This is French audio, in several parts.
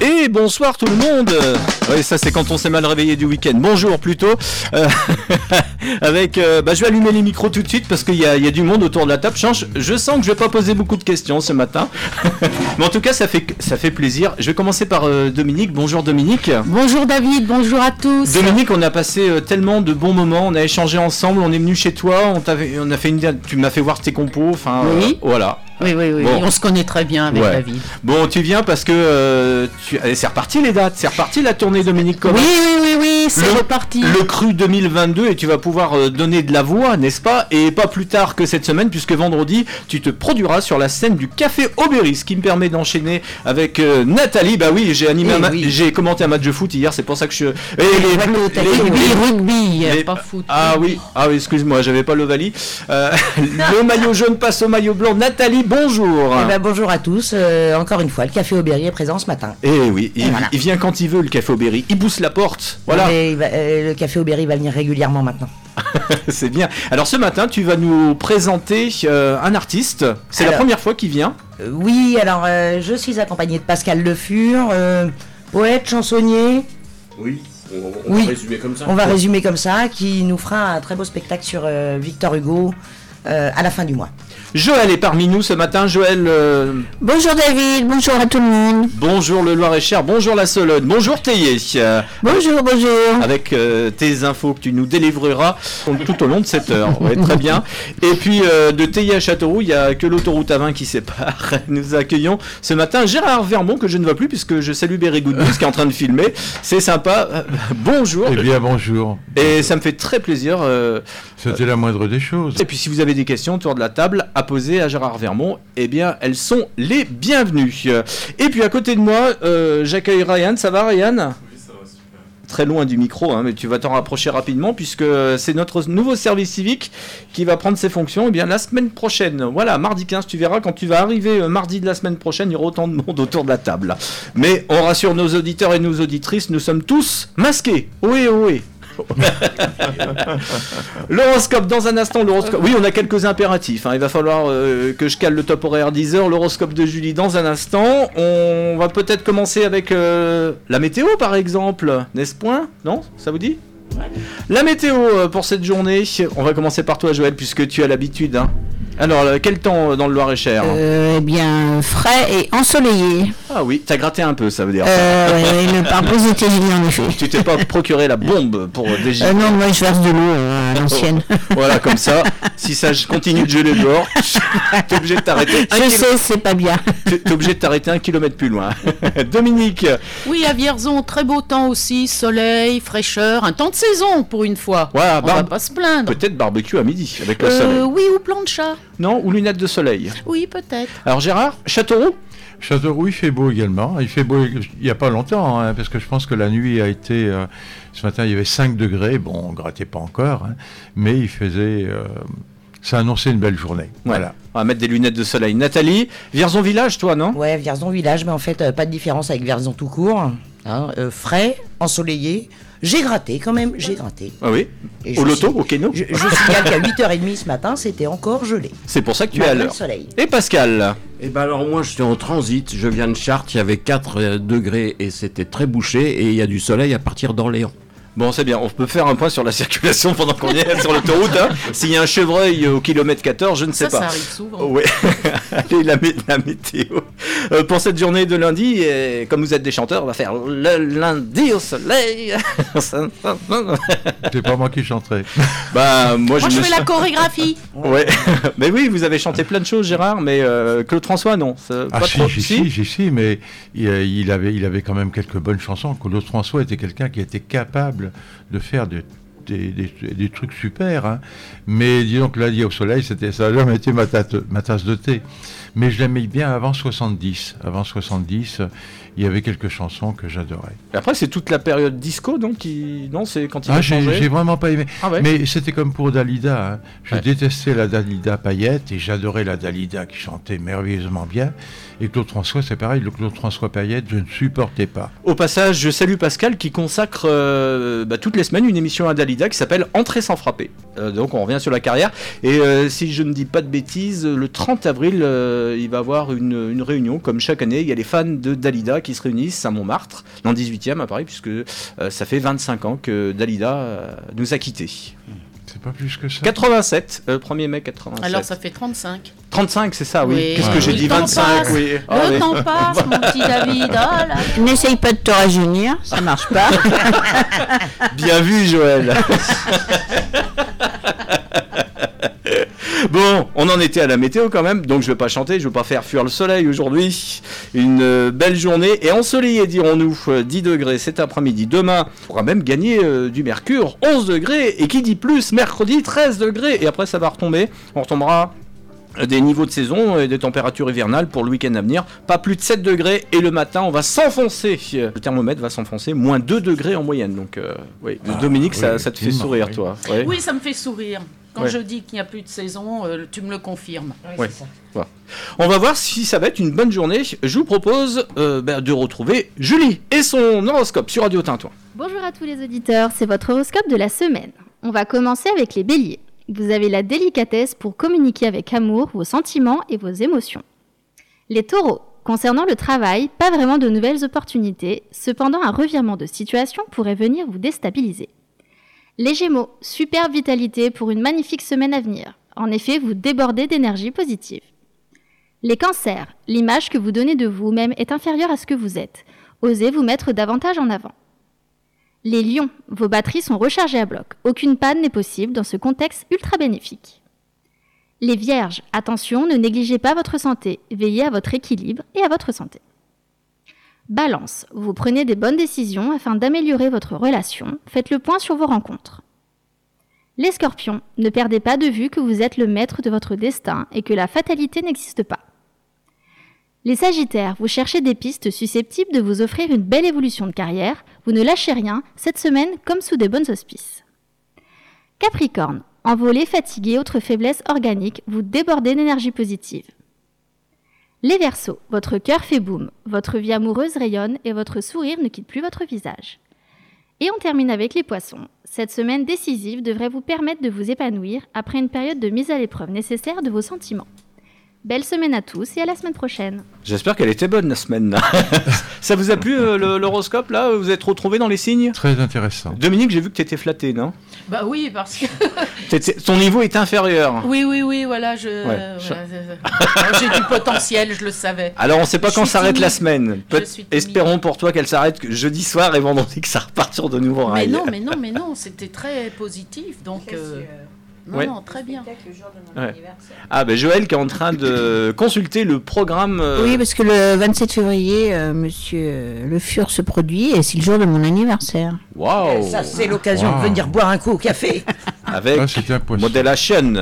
Et bonsoir tout le monde Oui ça c'est quand on s'est mal réveillé du week-end. Bonjour plutôt euh, Avec, euh, bah, Je vais allumer les micros tout de suite parce qu'il y, a du monde autour de la table. Change, je sens que je vais pas poser beaucoup de questions ce matin. Mais en tout cas ça fait, ça fait plaisir. Je vais commencer par euh, Dominique. Bonjour Dominique. Bonjour David, bonjour à tous. Dominique, on a passé tellement de bons moments, on a échangé ensemble, on est venu chez toi, on, on a fait une, tu m'as fait voir tes compos, enfin oui. voilà. Oui, oui, oui, on se connaît très bien avec David. Bon, tu viens parce que euh, tu... c'est reparti les dates, c'est reparti la tournée Dominique Oui, oui, oui, c'est reparti. Le cru 2022 et tu vas pouvoir euh, donner de la voix, n'est-ce pas? Et pas plus tard que cette semaine, puisque vendredi, tu te produiras sur la scène du Café Aubéry, ce qui me permet d'enchaîner avec euh, Nathalie. Bah oui, j'ai animé, eh j'ai commenté un match de foot hier, c'est pour ça que je. Et les, les, rugby, pas foot. Ah oui, ah oui, excuse-moi, j'avais pas l'Ovalie. le maillot jaune passe au maillot blanc. Nathalie bonjour. Eh ben, bonjour à tous. Euh, encore une fois, le Café Aubéry est présent ce matin. Eh oui, il, vient quand il veut, le Café Aubéry. Il pousse la porte. Voilà. Euh, le Café Aubéry va venir régulièrement maintenant. C'est bien. Alors ce matin, tu vas nous présenter euh, un artiste. C'est la première fois qu'il vient. oui, alors je suis accompagné de Pascal Le Fur, poète, chansonnier. Oui. On, va résumer comme ça. On va résumer comme ça, qui nous fera un très beau spectacle sur Victor Hugo à la fin du mois. Joël est parmi nous ce matin. Joël. Euh, bonjour David, bonjour à tout le monde. Bonjour le Loir-et-Cher, bonjour la Solonne, bonjour Théier. Bonjour, bonjour. Avec euh, tes infos que tu nous délivreras tout au long de cette heure. très bien. Et puis euh, de Théier à Châteauroux, il n'y a que l'autoroute à 20 qui sépare. Nous accueillons ce matin Gérard Vermont que je ne vois plus puisque je salue Good qui est en train de filmer. C'est sympa. bonjour. Eh bien bonjour. Et ça me fait très plaisir. C'était la moindre des choses. Et puis si vous avez des questions autour de la table, à poser à Gérard Vermont, eh bien, elles sont les bienvenues. Et puis à côté de moi, euh, j'accueille Ryan. Ça va, Ryan? Très loin du micro, hein, mais tu vas t'en rapprocher rapidement puisque c'est notre nouveau service civique qui va prendre ses fonctions eh bien, la semaine prochaine. Voilà, mardi 15, tu verras, quand tu vas arriver euh, mardi de la semaine prochaine, il y aura autant de monde autour de la table. Mais on rassure nos auditeurs et nos auditrices, nous sommes tous masqués. Oui, oui. l'horoscope dans un instant. L'horoscope. Oui, on a quelques impératifs. Hein. Il va falloir euh, que je cale le top horaire 10 heures. L'horoscope de Julie dans un instant. On va peut-être commencer avec euh, la météo, par exemple. N'est-ce point? Non? Ça vous dit? La météo euh, pour cette journée. On va commencer par toi, Joël, puisque tu as l'habitude. Hein. Alors, euh, quel temps euh, dans le Loir-et-Cher euh, Eh bien, frais et ensoleillé. Ah oui, t'as gratté un peu, ça veut dire. Euh, le pare-brise était en effet. Tu t'es pas procuré la bombe pour dégeler Non, moi je verse de l'eau à l'ancienne. voilà, comme ça, si ça continue de geler dehors, t'es obligé de t'arrêter. Je sais, c'est pas bien. T'es obligé de t'arrêter un kilomètre plus loin. Dominique Oui, à Vierzon, très beau temps aussi, soleil, fraîcheur, un temps de saison pour une fois. Ouais, On va pas se plaindre. Peut-être barbecue à midi avec le soleil. Oui, ou plan de chat. Non Ou lunettes de soleil Oui, peut-être. Alors Gérard, Châteauroux Châteauroux, il fait beau également. Il fait beau il n'y a pas longtemps, hein, parce que je pense que la nuit a été. Euh, ce matin, il y avait 5 degrés. Bon, on ne grattait pas encore, hein, mais il faisait. Euh, ça annonçait une belle journée. Voilà. On va mettre des lunettes de soleil. Nathalie, Vierzon Village, toi, non? Ouais, Vierzon Village, mais en fait, euh, pas de différence avec Vierzon tout court. Hein, frais, ensoleillé, j'ai gratté quand même, j'ai gratté. Ah oui Au loto, au keno Je, je signale qu'à 8h30 ce matin, c'était encore gelé. C'est pour ça que tu es à l'heure. Et Pascal Eh ben alors moi je suis en transit, je viens de Chartres, il y avait 4 euh, degrés et c'était très bouché et il y a du soleil à partir d'Orléans. Bon, c'est bien, on peut faire un point sur la circulation pendant qu'on est sur l'autoroute. Hein. S'il y a un chevreuil au kilomètre 14, je ne sais pas. Ça arrive souvent. Oui, allez, la, météo. Euh, pour cette journée de lundi, et comme vous êtes des chanteurs, on va faire le lundi au soleil. c'est pas moi qui chanterai. Bah, moi, je, fais la chorégraphie. Ouais, mais oui, vous avez chanté plein de choses, Gérard, mais euh, Claude François, non. Ah, si, trop... si, si, si, mais il, avait, il avait quand même quelques bonnes chansons. Claude François était quelqu'un qui était capable de faire des, des, trucs super. Hein. Mais disons que lundi au soleil, c'était, ça a jamais été ma, ma tasse de thé. Mais je l'aimais bien avant 70. Avant 70, il y avait quelques chansons que j'adorais. Après, c'est toute la période disco, donc qui... non, c'est quand il ah, j'ai, vraiment pas aimé. Ah Mais c'était comme pour Dalida. Hein. Je détestais la Dalida paillette et j'adorais la Dalida qui chantait merveilleusement bien. Et Claude François, c'est pareil, le Claude François Payette, je ne supportais pas. Au passage, je salue Pascal qui consacre euh, bah, toutes les semaines une émission à Dalida qui s'appelle Entrée sans frapper. Euh, donc on revient sur la carrière. Et euh, si je ne dis pas de bêtises, le 30 avril, il va y avoir une, une réunion, comme chaque année. Il y a les fans de Dalida qui se réunissent à Montmartre, dans le 18e à Paris, puisque ça fait 25 ans que Dalida nous a quittés. C'est pas plus que ça. 87, euh, 1er mai 87. Alors ça fait 35. 35, c'est ça, oui. Oui. Qu'est-ce que Ouais. j'ai dit temps 25, passe. oui. Ah, Le oui. temps passe, mon petit David. Ah là. N'essaye pas de te rajeunir, ça marche pas. Bien vu, Joël. Bon, on en était à la météo quand même, donc je vais pas chanter, je vais pas faire fuir le soleil aujourd'hui. Une euh, belle journée et ensoleillée, dirons-nous. Euh, 10 degrés cet après-midi. Demain, on pourra même gagner euh, du mercure, 11 degrés. Et qui dit plus, mercredi, 13 degrés. Et après, ça va retomber. On retombera euh, des niveaux de saison et des températures hivernales pour le week-end à venir. Pas plus de 7 degrés et le matin on va s'enfoncer. Euh, Le thermomètre va s'enfoncer, moins 2 degrés en moyenne. Donc euh, oui, Dominique, ça, oui, ça te fait sourire oui. toi. Oui, ça me fait sourire. Quand Ouais. je dis qu'il n'y a plus de saison, euh, tu me le confirmes. Ouais. On va voir si ça va être une bonne journée. Je vous propose euh, ben, de retrouver Julie et son horoscope sur Radio Tintouin. Bonjour à tous les auditeurs, c'est votre horoscope de la semaine. On va commencer avec les béliers. Vous avez la délicatesse pour communiquer avec amour vos sentiments et vos émotions. Les taureaux. Concernant le travail, pas vraiment de nouvelles opportunités, cependant un revirement de situation pourrait venir vous déstabiliser. Les gémeaux. Superbe vitalité pour une magnifique semaine à venir. En effet, vous débordez d'énergie positive. Les cancers. L'image que vous donnez de vous-même est inférieure à ce que vous êtes. Osez vous mettre davantage en avant. Les lions, vos batteries sont rechargées à bloc. Aucune panne n'est possible dans ce contexte ultra bénéfique. Les vierges, attention, ne négligez pas votre santé. Veillez à votre équilibre et à votre santé. Balance, vous prenez des bonnes décisions afin d'améliorer votre relation. Faites le point sur vos rencontres. Les scorpions, ne perdez pas de vue que vous êtes le maître de votre destin et que la fatalité n'existe pas. Les Sagittaires, vous cherchez des pistes susceptibles de vous offrir une belle évolution de carrière, vous ne lâchez rien, cette semaine comme sous de bonnes auspices. Capricorne, envolé, fatigué, autre faiblesse organique, vous débordez d'énergie positive. Les Verseaux, votre cœur fait boum, votre vie amoureuse rayonne et votre sourire ne quitte plus votre visage. Et on termine avec les Poissons. Cette semaine décisive devrait vous permettre de vous épanouir après une période de mise à l'épreuve nécessaire de vos sentiments. Belle semaine à tous et à la semaine prochaine. J'espère qu'elle était bonne la semaine. là. ça vous a plu euh, l'horoscope là Vous êtes retrouvés dans les signes? Très intéressant. Dominique, j'ai vu que tu étais flatté, non? Bah oui, parce que. Ton niveau est inférieur. Oui, oui, oui, voilà, je. Ouais, je- voilà, euh, J'ai du potentiel, je le savais. Alors on sait pas Je quand s'arrête la semaine. Peut- Je suis timide. espérons pour toi qu'elle s'arrête que jeudi soir et vendredi que ça reparte sur de nouveaux Mais rails. non, mais non, mais non, c'était très positif, donc. Non, Ouais. non, très bien. Ouais. Ah ben Joël qui est en train de consulter le programme. euh, Oui, parce que le 27 février, euh, monsieur euh, Le Fur se produit et c'est le jour de mon anniversaire. Waouh Ça, c'est l'occasion Wow. de venir boire un coup au café. Avec Ah. Modulation.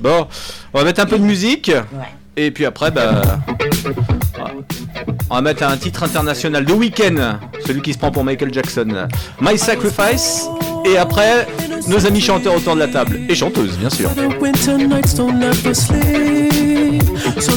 Bon, on va mettre un peu de musique. Et puis après, bah, on va mettre un titre international de week-end, celui qui se prend pour Michael Jackson. My Sacrifice. Et après, nos amis chanteurs autour de la table. Et chanteuses, bien sûr. The winter nights don't ever sleep. So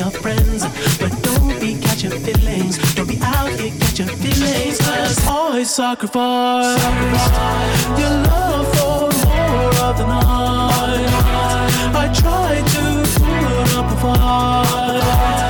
are friends. But don't be catching feelings. Don't be out here catching feelings. Cause always sacrifice your love for more of the night. I try to put up a fight.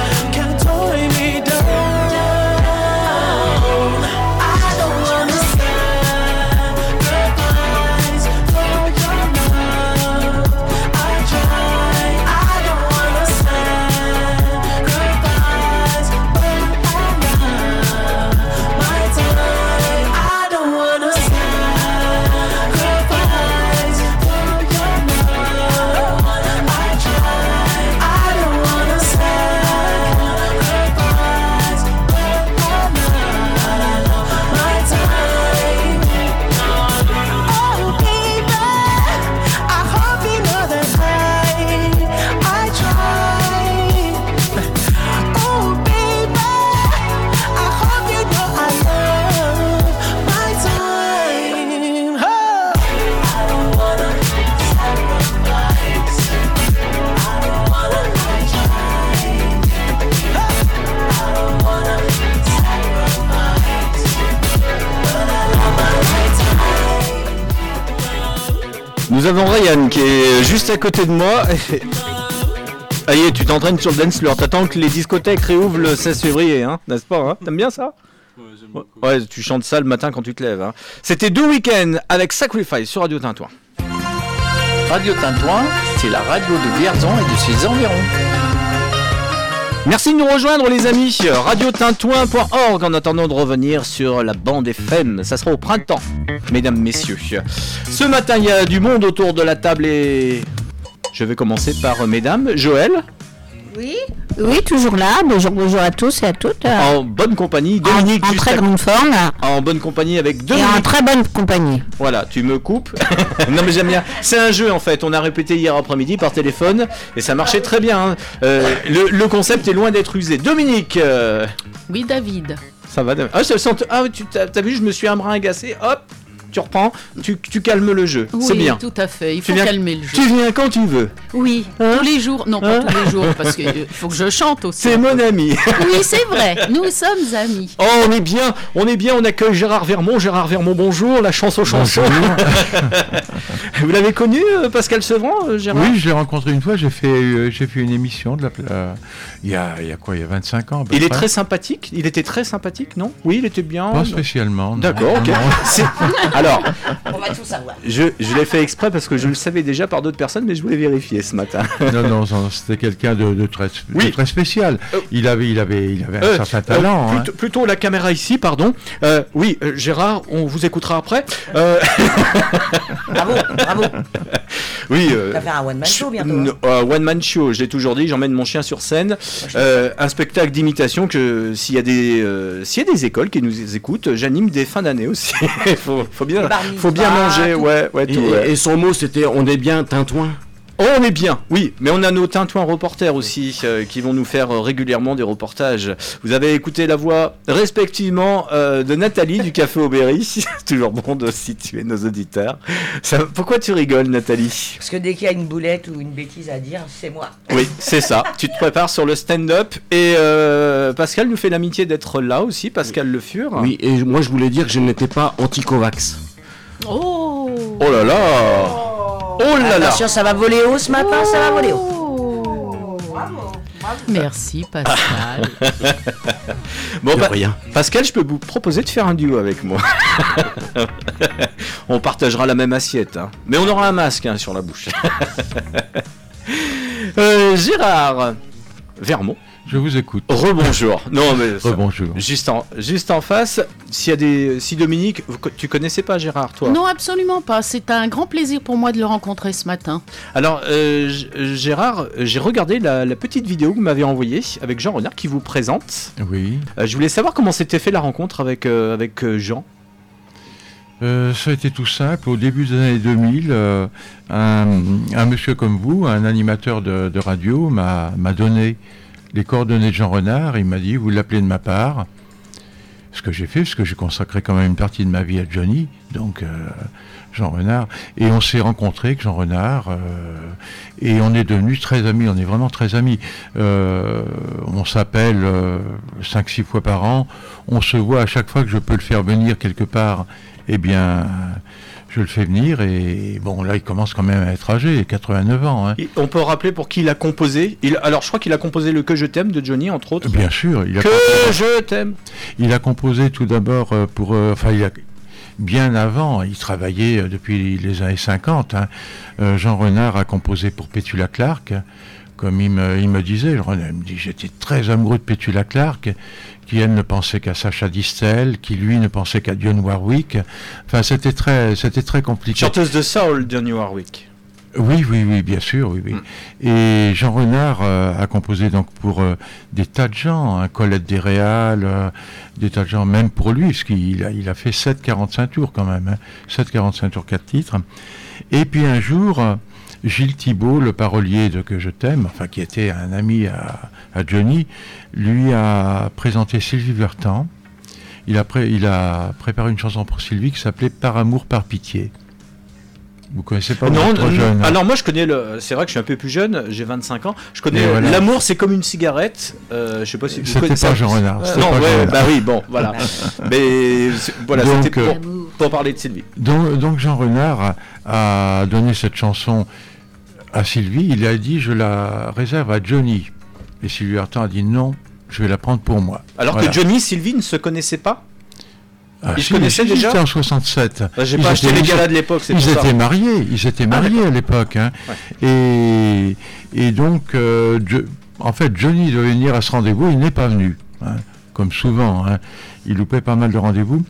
À côté de moi. Est, tu t'entraînes sur le dance floor. T'attends que les discothèques réouvrent le 16 février, hein, n'est-ce pas hein? T'aimes bien ça? Ouais, tu chantes ça le matin quand tu te lèves. hein. C'était deux week-ends avec Sacrifice sur Radio Tintouin. Radio Tintouin, c'est la radio de Vierzon et de ses environs. Merci de nous rejoindre les amis, radiotintouin.org en attendant de revenir sur la bande FM, ça sera au printemps, mesdames, messieurs. Ce matin il y a du monde autour de la table et je vais commencer par euh, mesdames, Joël, Oui, oui, toujours là. Bonjour, bonjour à tous et à toutes. Euh, en bonne compagnie, Dominique, en très à- grande forme en bonne compagnie avec et Dominique. en très bonne compagnie. Voilà, tu me coupes. non mais j'aime bien. C'est un jeu en fait. On a répété hier après-midi par téléphone et ça marchait très bien. hein. Euh, le, le concept est loin d'être usé. Dominique, euh, Oui, David. ça va. Dom- Ah, je sens. Ah, tu t'as t'as vu, je me suis un brin agacé. Hop, tu reprends. Tu, tu calmes le jeu. Oui, C'est bien. tout à fait. Il Tu faut viens- calmer le jeu. Tu viens quand tu veux. Oui, Hein tous les jours. Non, pas Hein tous les jours, parce qu'il faut que je chante aussi. C'est mon ami. Oui, c'est vrai. Nous sommes amis. Oh, on est bien, on est bien, on accueille Gérard Vermont. Gérard Vermont, bonjour, la chanson chanson. Vous l'avez connu, euh, Pascal Sevran, euh, Gérard Oui, je l'ai rencontré une fois, j'ai fait, euh, j'ai fait une émission de la, la- il, y a, il y a quoi, il y a 25 ans Il est très sympathique. Il était très sympathique, non? Oui, il était bien. Pas spécialement. D'accord, ok. Non. C'est- Alors, On va tout savoir. je, je l'ai fait exprès parce que je le savais déjà par d'autres personnes, mais je voulais vérifier ce matin. Non, non, c'était quelqu'un de, de très, de très spécial. Euh, Il avait, il avait, il avait un Euh, certain euh, talent. hein. plutôt, plutôt la caméra ici, pardon. Euh, oui, euh, Gérard, on vous écoutera après. Euh, Bravo, bravo. oui. Tu euh, vas faire un one man show bientôt. hein. euh, one man show, j'ai toujours dit, j'emmène mon chien sur scène. Euh, un spectacle d'imitation que s'il y a des euh, s'il y a des écoles qui nous écoutent, j'anime des fins d'année aussi. faut, faut bien Bar faut bien mitzvah, manger, tout. ouais, ouais, Et, tout. ouais. et son mot, c'était on est bien Tintouin. Oh, on est bien, oui, mais on a nos tintouins reporters aussi euh, qui vont nous faire euh, régulièrement des reportages. Vous avez écouté la voix respectivement euh, de Nathalie du Café Aubéry. C'est toujours bon de situer nos auditeurs. Ça- pourquoi tu rigoles, Nathalie? Parce que dès qu'il y a une boulette ou une bêtise à dire, c'est moi. Oui, c'est ça. tu te prépares sur le stand-up et euh, Pascal nous fait l'amitié d'être là aussi. Pascal Le Fur. Oui, et moi je voulais dire que je n'étais pas anti-Covax. Oh Oh là là. Oh là là. Attention, ça va voler haut ce matin, ça va voler haut. Merci, Pascal. Bon, De bah, rien. Pascal, je peux vous proposer de faire un duo avec moi. on partagera la même assiette, hein. mais on aura un masque hein, sur la bouche. Euh, Gérard Vermont, Je vous écoute. rebonjour. Non mais Rebonjour. juste en juste en face, s'il y a des si Dominique, tu connaissais pas Gérard toi? Non, absolument pas. C'est un grand plaisir pour moi de le rencontrer ce matin. Alors euh, Gérard, j'ai regardé la, la petite vidéo que vous m'avez envoyée avec Jean Renard qui vous présente. Oui. Euh, je voulais savoir comment s'était fait la rencontre avec euh, avec Jean. Euh, ça a été tout simple. Au début des années 2000, euh, un, un monsieur comme vous, un animateur de, de radio, m'a m'a donné les coordonnées de Jean Renard. Il m'a dit, vous l'appelez de ma part. ce que j'ai fait, parce que j'ai consacré quand même une partie de ma vie à Johnny, donc euh, Jean Renard, et on s'est rencontrés avec Jean Renard, euh, et on est devenus très amis, on est vraiment très amis. Euh, on s'appelle 5-6 fois par an, on se voit à chaque fois que je peux le faire venir quelque part, eh bien je le fais venir et bon là il commence quand même à être âgé, 89 ans. hein. On peut rappeler pour qui il a composé? Il, alors je crois qu'il a composé le Que je t'aime de Johnny entre autres. Bien sûr, il a, Que je t'aime. il a composé tout d'abord euh, pour, euh, enfin il a bien avant, il travaillait euh, depuis les années 50. hein. Euh, Jean Renard a composé pour Petula Clark. Comme il me, il me disait, Jean Renard me dit, j'étais très amoureux de Petula Clark, qui elle ne pensait qu'à Sacha Distel, qui lui ne pensait qu'à Dionne Warwick. Enfin, c'était très, c'était très compliqué. Chanteuse de soul New Warwick. Oui, oui, oui, bien sûr, oui, oui. Et Jean Renard euh, a composé donc pour euh, des tas de gens, hein, Colette Desréal, euh, des tas de gens, même pour lui, parce qu'il a, il a fait 7,45 tours quand même, hein, 7,45 tours, 4 titres. Et puis un jour, Gilles Thibault, le parolier de Que je t'aime, enfin qui était un ami à, à Johnny, lui a présenté Sylvie Vertan. Il a, pré- il a préparé une chanson pour Sylvie qui s'appelait Par amour, par pitié. Vous connaissez pas non, trop non, jeune, hein. alors moi je connais le. C'est vrai que je suis un peu plus jeune, j'ai 25 ans. Je connais euh, voilà. L'amour c'est comme une cigarette. Euh, je sais pas si vous connaissez pas. Jean Renard, Euh, non, pas ouais, Renard. bah oui, bon, voilà. Mais voilà, c'était euh, pour, pour parler de Sylvie. Donc, donc Jean Renard a, a donné cette chanson à Sylvie. Il a dit je la réserve à Johnny. Et Sylvie Vartan a dit non, je vais la prendre pour moi. Alors Voilà. que Johnny et Sylvie ne se connaissaient pas Ah, ils se connaissaient si, déjà C'était en 67. Bah, J'ai Ils pas acheté les galas de l'époque, c'est Ils pour ça. étaient mariés, ils étaient mariés à l'époque. hein. Et, et donc, euh, en fait, Johnny devait venir à ce rendez-vous, il n'est pas venu. hein, comme souvent, hein. il loupait pas mal de rendez-vous.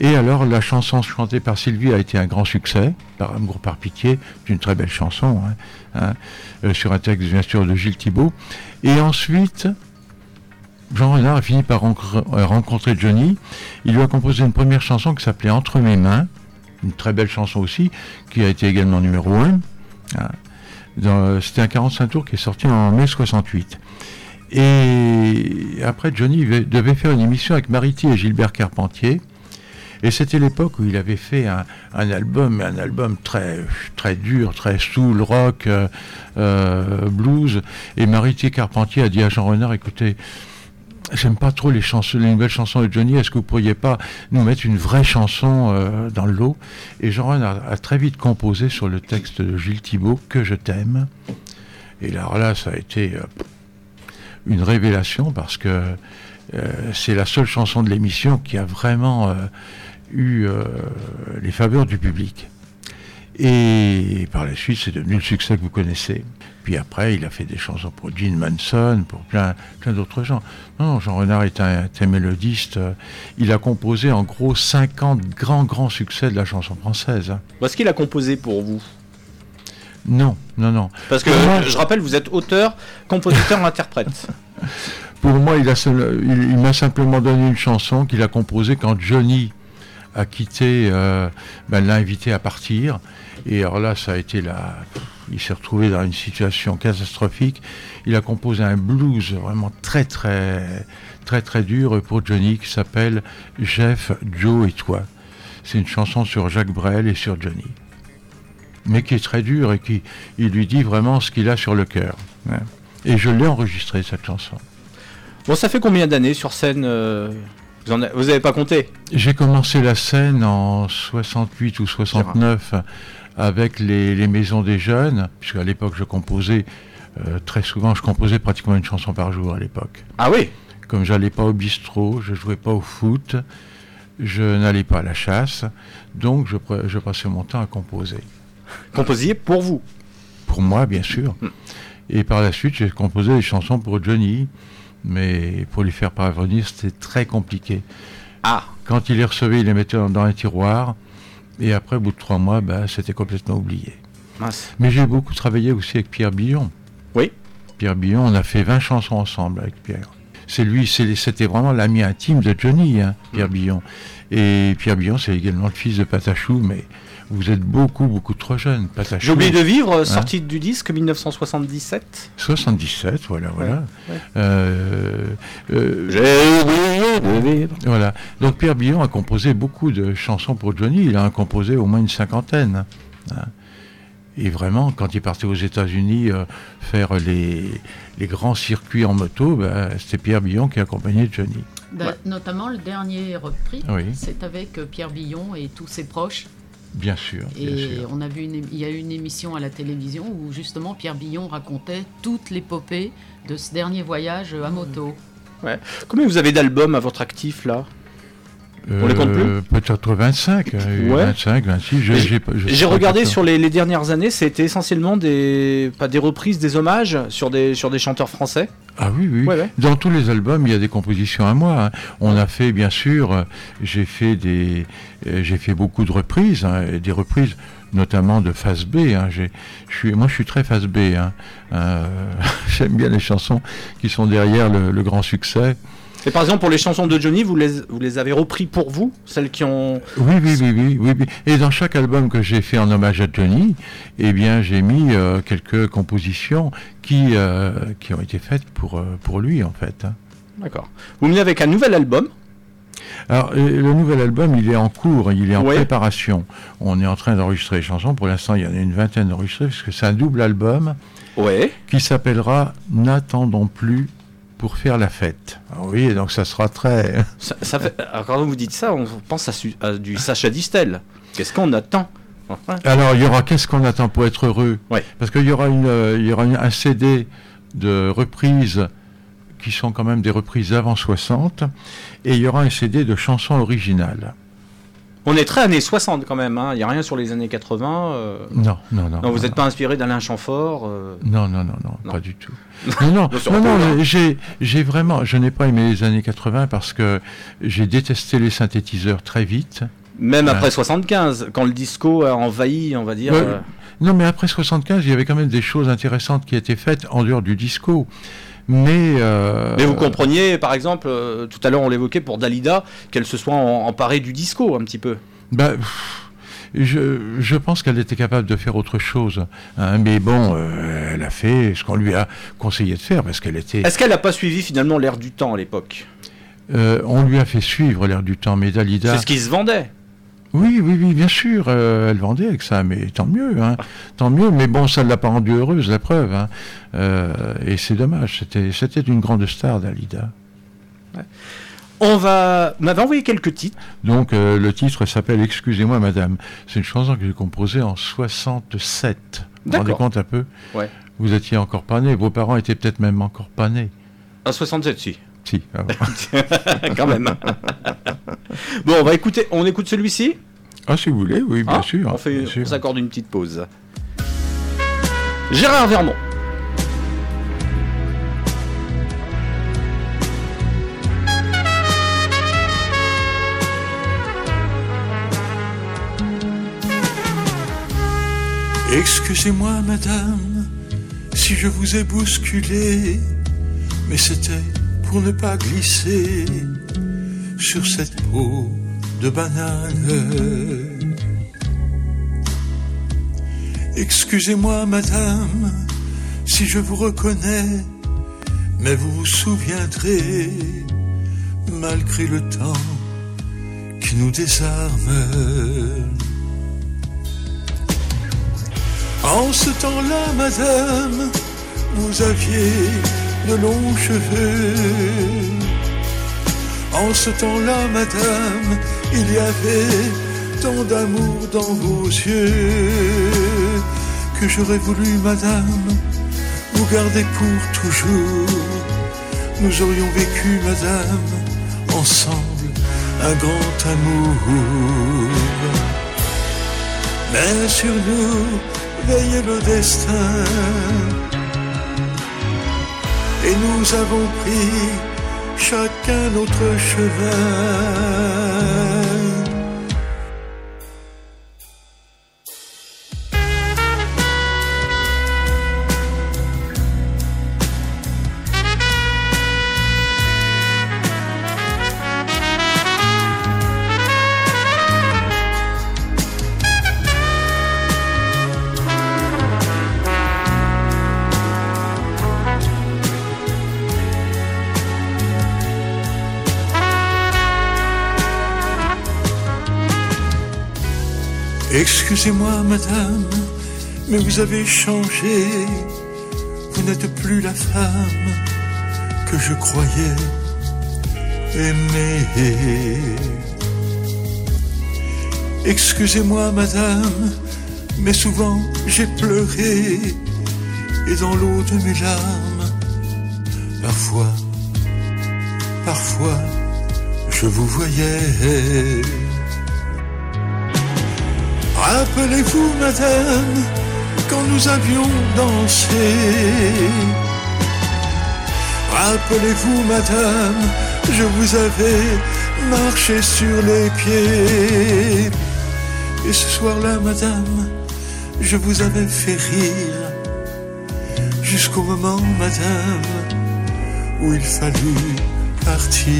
Et alors, la chanson chantée par Sylvie a été un grand succès, par Amour, par pitié, c'est une très belle chanson, euh, sur un texte bien sûr de Gilles Thibault. Et ensuite, Jean Renard a fini par rencontrer, euh, rencontrer Johnny. Il lui a composé une première chanson qui s'appelait Entre mes mains, une très belle chanson aussi, qui a été également numéro 1. C'était un 45 tours qui est sorti en mai 68. Et après, Johnny devait faire une émission avec Mariti et Gilbert Carpentier. Et c'était l'époque où il avait fait un, album, un album très, très dur, très soul, rock, euh, euh, blues. Et Mariti et Carpentier a dit à Jean Renard, écoutez, J'aime pas trop les chansons, les nouvelles chansons de Johnny. Est-ce que vous pourriez pas nous mettre une vraie chanson euh, dans le lot? Et Jean Renard a, très vite composé sur le texte de Gilles Thibault que je t'aime. Et alors là, ça a été une révélation parce que c'est la seule chanson de l'émission qui a vraiment eu euh, les faveurs du public. Et par la suite, c'est devenu le succès que vous connaissez. Puis après, il a fait des chansons pour Gene Manson, pour plein, plein d'autres gens. Non, Jean Renard est un, un mélodiste. euh, Il a composé en gros 50 grands, grands succès de la chanson française. hein. Est-ce qu'il a composé pour vous? Non, non, non. Parce que moi- je rappelle, vous êtes auteur, compositeur, interprète. Pour moi, il m'a simplement donné une chanson qu'il a composée quand Johnny a quitté, euh, ben, l'a invité à partir. Et alors là, ça a été la... Il s'est retrouvé dans une situation catastrophique. Il a composé un blues vraiment très, très, très, très dur pour Johnny qui s'appelle Jeff, Joe et toi. C'est une chanson sur Jacques Brel et sur Johnny. Mais qui est très dure et qui il lui dit vraiment ce qu'il a sur le cœur. Et je l'ai enregistrée, cette chanson. Bon, ça fait combien d'années sur scène euh, Vous en a- vous avez pas compté? J'ai commencé la scène en 68 ou 69 avec les, les maisons des jeunes, puisqu'à l'époque je composais euh, très souvent, je composais pratiquement une chanson par jour à l'époque. Ah oui? Comme j'allais pas au bistrot, je jouais pas au foot, je n'allais pas à la chasse, donc je, passais mon temps à composer. Composiez pour vous? Pour moi, bien sûr. Et par la suite, j'ai composé des chansons pour Johnny, mais pour lui faire parvenir, c'était très compliqué. Ah Quand il les recevait, il les mettait dans, dans un tiroir, et après, au bout de trois mois, bah, c'était complètement oublié. Mince. Mais j'ai beaucoup travaillé aussi avec Pierre Billon. Oui. Pierre Billon, on a fait 20 chansons ensemble avec Pierre. C'est lui, c'était vraiment l'ami intime de Johnny, hein, Pierre Billon. Et Pierre Billon, c'est également le fils de Patachou, mais vous êtes beaucoup, beaucoup trop jeune, oublié de vivre, euh, Hein sortie du disque 1977. 77, voilà, voilà. ouais. Euh, euh, J'ai oublié de vivre. Voilà. Donc Pierre Billon a composé beaucoup de chansons pour Johnny. Il en a composé au moins une cinquantaine. hein. Et vraiment, quand il partait aux États-Unis euh, faire les, les grands circuits en moto, bah, c'était Pierre Billon qui accompagnait Johnny. Da- Notamment le dernier repris, Oui. c'est avec Pierre Billon et tous ses proches. Bien sûr, bien Et sûr. on a vu une, il y a eu une émission à la télévision où justement Pierre Billon racontait toute l'épopée de ce dernier voyage à moto. Ouais. Combien vous avez d'albums à votre actif là? On les compte plus? Euh, Peut-être 25, euh, Ouais. 25, 26. je- J'ai- regardé sur les, les dernières années, c'était essentiellement des pas des reprises, des hommages sur des sur des chanteurs français? Ah oui, oui. Ouais, ouais. Dans tous les albums, il y a des compositions à moi. hein. On a fait, bien sûr, euh, j'ai fait des, euh, j'ai fait beaucoup de reprises, hein, des reprises notamment de face B. hein. J'ai- je suis, moi, je suis très face B. Euh, J'aime bien les chansons qui sont derrière le, le grand succès. Et par exemple pour les chansons de Johnny, vous les vous les avez repris pour vous, celles qui ont Oui, oui, oui, oui, oui, oui. Et dans chaque album que j'ai fait en hommage à Johnny, eh bien, j'ai mis euh, quelques compositions qui, euh, qui ont été faites pour, euh, pour lui, en fait. hein. D'accord. Vous venez avec un nouvel album. Alors, le nouvel album, il est en cours, il est en Ouais. préparation. On est en train d'enregistrer les chansons. Pour l'instant, il y en a une vingtaine d'enregistrées, parce que c'est un double album Ouais. qui s'appellera N'attendons plus pour faire la fête. Alors, oui, donc ça sera très... Ça, ça fait, alors, quand vous dites ça, on pense à, su- à du Sacha Distel. Qu'est-ce qu'on attend Enfin, Alors, il y aura Qu'est-ce qu'on attend pour être heureux? Ouais. Parce qu'il y aura, une, euh, il y aura une- un CD de reprises qui sont quand même des reprises avant 60, et il y aura un CD de chansons originales. On est très années 60 quand même. hein. Il n'y a rien sur les années 80. euh. Non, non, non. Non, vous n'êtes pas inspiré d'Alain Chamfort. euh. Non, non, non, non, Non. pas du tout. Non, non, Non, j'ai, vraiment, je n'ai pas aimé les années 80 parce que j'ai détesté les synthétiseurs très vite. Même Ouais. après 75, quand le disco a envahi, on va dire. Ouais. euh, Non, mais après 75, il y avait quand même des choses intéressantes qui étaient faites en dehors du disco. Mais, euh, Mais vous compreniez, par exemple, euh, tout à l'heure on l'évoquait pour Dalida, qu'elle se soit en- emparée du disco un petit peu. bah, je, je pense qu'elle était capable de faire autre chose. hein, mais bon, euh, elle a fait ce qu'on lui a conseillé de faire parce qu'elle était. Est-ce qu'elle n'a pas suivi finalement l'air du temps à l'époque? On lui a fait suivre l'air du temps, mais Dalida. C'est ce qui se vendait. Oui, oui, oui, bien sûr, euh, elle vendait avec ça, mais tant mieux, hein, tant mieux. Mais bon, ça ne l'a pas rendue heureuse, la preuve. hein. Euh, et c'est dommage, c'était, c'était une grande star, Dalida. On va. M'avez envoyé quelques titres. Donc euh, le titre s'appelle Excusez-moi, madame. C'est une chanson que j'ai composée en 67. Vous vous rendez compte un peu? Ouais. Vous étiez encore pas né, vos parents étaient peut-être même encore pas nés. À 67, si. Si, ah. Quand même. bon, on va écouter. On écoute celui-ci? Ah, si vous voulez, oui, bien Hein sûr. On fait, bien sûr. on s'accorde une petite pause. Gérard Vermont. Excusez-moi, madame, si je vous ai bousculé, mais c'était pour ne pas glisser sur cette peau de banane. Excusez-moi, madame, si je vous reconnais, mais vous vous souviendrez, malgré le temps qui nous désarme. En ce temps-là, madame, vous aviez de longs cheveux. En ce temps-là, madame, il y avait tant d'amour dans vos yeux que j'aurais voulu, madame, vous garder pour toujours. Nous aurions vécu, madame, ensemble un grand amour. Mais sur nous veillait le destin. Et nous avons pris chacun notre chemin. Excusez-moi, madame, mais vous avez changé. Vous n'êtes plus la femme que je croyais aimer. Excusez-moi, madame, mais souvent j'ai pleuré. Et dans l'eau de mes larmes, parfois, parfois, je vous voyais. Rappelez-vous, madame, quand nous avions dansé. Rappelez-vous, madame, je vous avais marché sur les pieds. Et ce soir-là, madame, je vous avais fait rire. Jusqu'au moment, madame, où il fallut partir.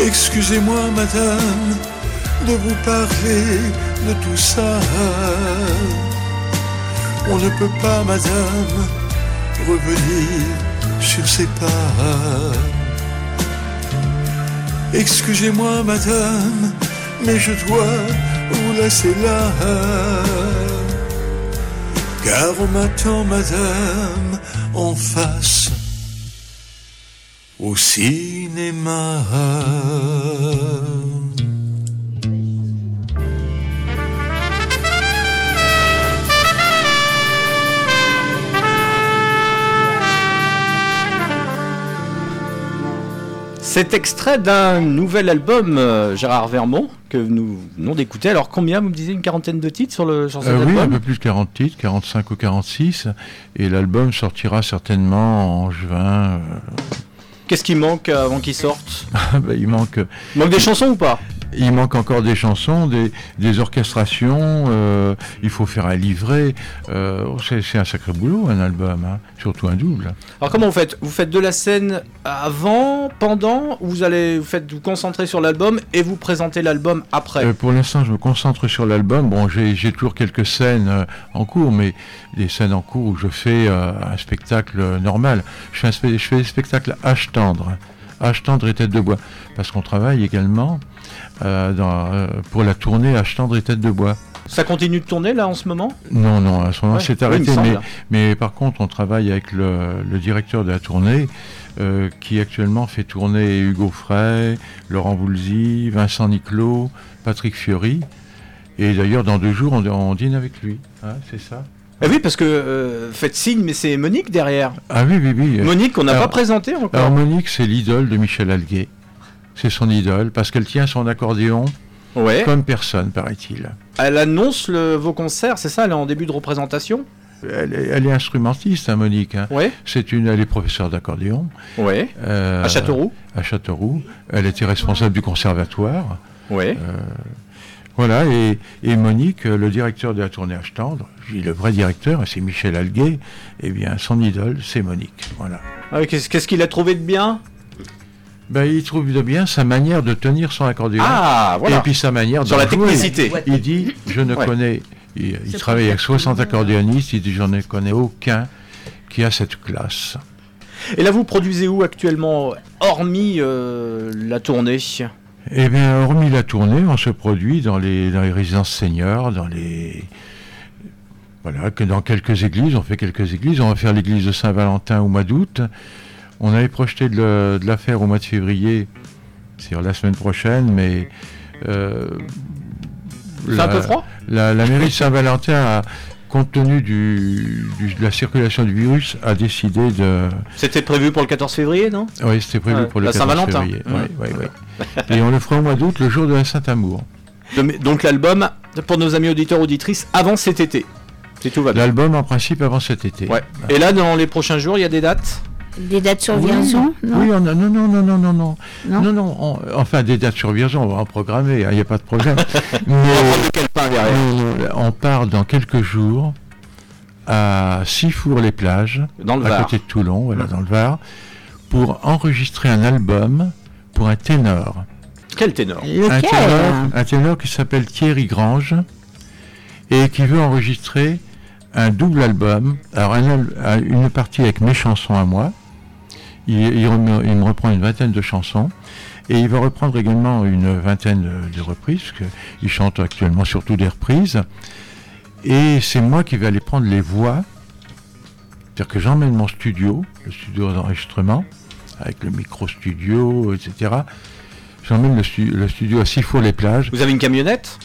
Excusez-moi, madame, de vous parler de tout ça. On ne peut pas, madame, revenir sur ses pas. Excusez-moi, madame, mais je dois vous laisser là. Car on m'attend, madame, en face au cinéma. C'est extrait d'un nouvel album, euh, Gérard Vermont, que nous venons d'écouter. Alors combien, vous me disiez, une quarantaine de titres sur, le, sur cet Euh, oui, album un peu plus de 40 titres, 45 ou 46. Et l'album sortira certainement en juin. euh. Qu'est-ce qui manque avant qu'il sorte Ah, bah, il manque. Il manque des chansons ou pas? Il manque encore des chansons, des, des orchestrations. euh, il faut faire un livret. euh, c'est un sacré boulot, un album, hein, surtout un double. Alors comment vous faites? Vous faites de la scène avant, pendant, ou vous allez vous faites vous concentrer sur l'album et vous présentez l'album après? Euh, pour l'instant, je me concentre sur l'album. Bon, j'ai toujours quelques scènes en cours, mais des scènes en cours où je fais un spectacle normal. Je fais, un je fais des spectacles H tendre, H tendre et tête de bois, parce qu'on travaille également dans, euh, pour la tournée H tendre et tête de bois. Ça continue de tourner là en ce moment? Non, non, à ce moment Ouais, c'est arrêté. mais, mais par contre, on travaille avec le, le directeur de la tournée, euh, qui actuellement fait tourner Hugo Frey, Laurent Voulzy, Vincent Niclot, Patrick Fiori. Et d'ailleurs, dans deux jours, on, on dîne avec lui. Hein, c'est ça? Ah oui, parce que euh, faites signe, mais c'est Monique derrière. Ah oui, oui, oui. Monique, on n'a pas présenté encore. Alors Monique, c'est l'idole de Michel Alguet. C'est son idole, parce qu'elle tient son accordéon Ouais. comme personne, paraît-il. Elle annonce le- vos concerts, c'est ça Elle est en début de représentation? Elle est, elle est instrumentiste, hein, Monique. hein. Ouais. C'est une, elle est professeure d'accordéon. Ouais. Euh, À Châteauroux À Châteauroux. Elle était responsable du conservatoire. Ouais. Euh, voilà, et, et Monique, le directeur de la tournée H tendre, le vrai directeur, c'est Michel Alguet, eh bien, son idole, c'est Monique. Voilà. Ah qu'est-ce qu'il a trouvé de bien? Ben, il trouve de bien sa manière de tenir son accordéon. Ah, voilà. Et puis sa manière Sur d'en la jouer. technicité. Il dit, je ne Ouais. connais, il, il travaille avec 60 accordéonistes, il dit, j'en ai connais aucun qui a cette classe. Et là, vous produisez où actuellement, hormis euh, la tournée? Eh bien, hormis la tournée, on se produit dans les, dans les résidences seniors, dans les. Voilà, que dans quelques églises, on fait quelques églises. On va faire l'église de Saint-Valentin au mois d'août. On avait projeté de, le- de la faire au mois de février, c'est la semaine prochaine, mais. euh, C'est la- un peu froid? la, la mairie de Saint-Valentin a, compte tenu du, du- de la circulation du virus, a décidé de. C'était prévu pour le 14 février, non? Oui, c'était prévu Ouais, pour le la 14 Saint-Valentin. février. Mmh. Et on le fera au mois d'août, le jour de la Saint-Amour. Donc l'album, pour nos amis auditeurs auditrices, avant cet été. C'est tout va bien. L'album en principe avant cet été. Ouais. Et là, dans les prochains jours, il y a des dates? Des dates sur Oui, Vierzon non Oui, on a- non, non, non, non, non, non. Non Non, non, on- enfin des dates sur Vierzon, on va en programmer, il n'y a pas de problème. Mais on part dans quelques jours à Sifour-les-Plages, Dans le à Var. côté de Toulon, voilà, dans le Var, pour enregistrer un album pour un ténor. Quel ténor? Un ténor, un ténor qui s'appelle Thierry Grange et qui veut enregistrer un double album. Alors un al- un- une partie avec mes chansons à moi. Il, il rem- il me reprend une vingtaine de chansons Et il va reprendre également une vingtaine de, de reprises, que il chante actuellement surtout des reprises. Et c'est moi qui vais aller prendre les voix. C'est-à-dire que j'emmène mon studio, le studio d'enregistrement, avec le micro-studio, etc. J'emmène le, stu- le studio à Sifour-les-Plages. Vous avez une camionnette?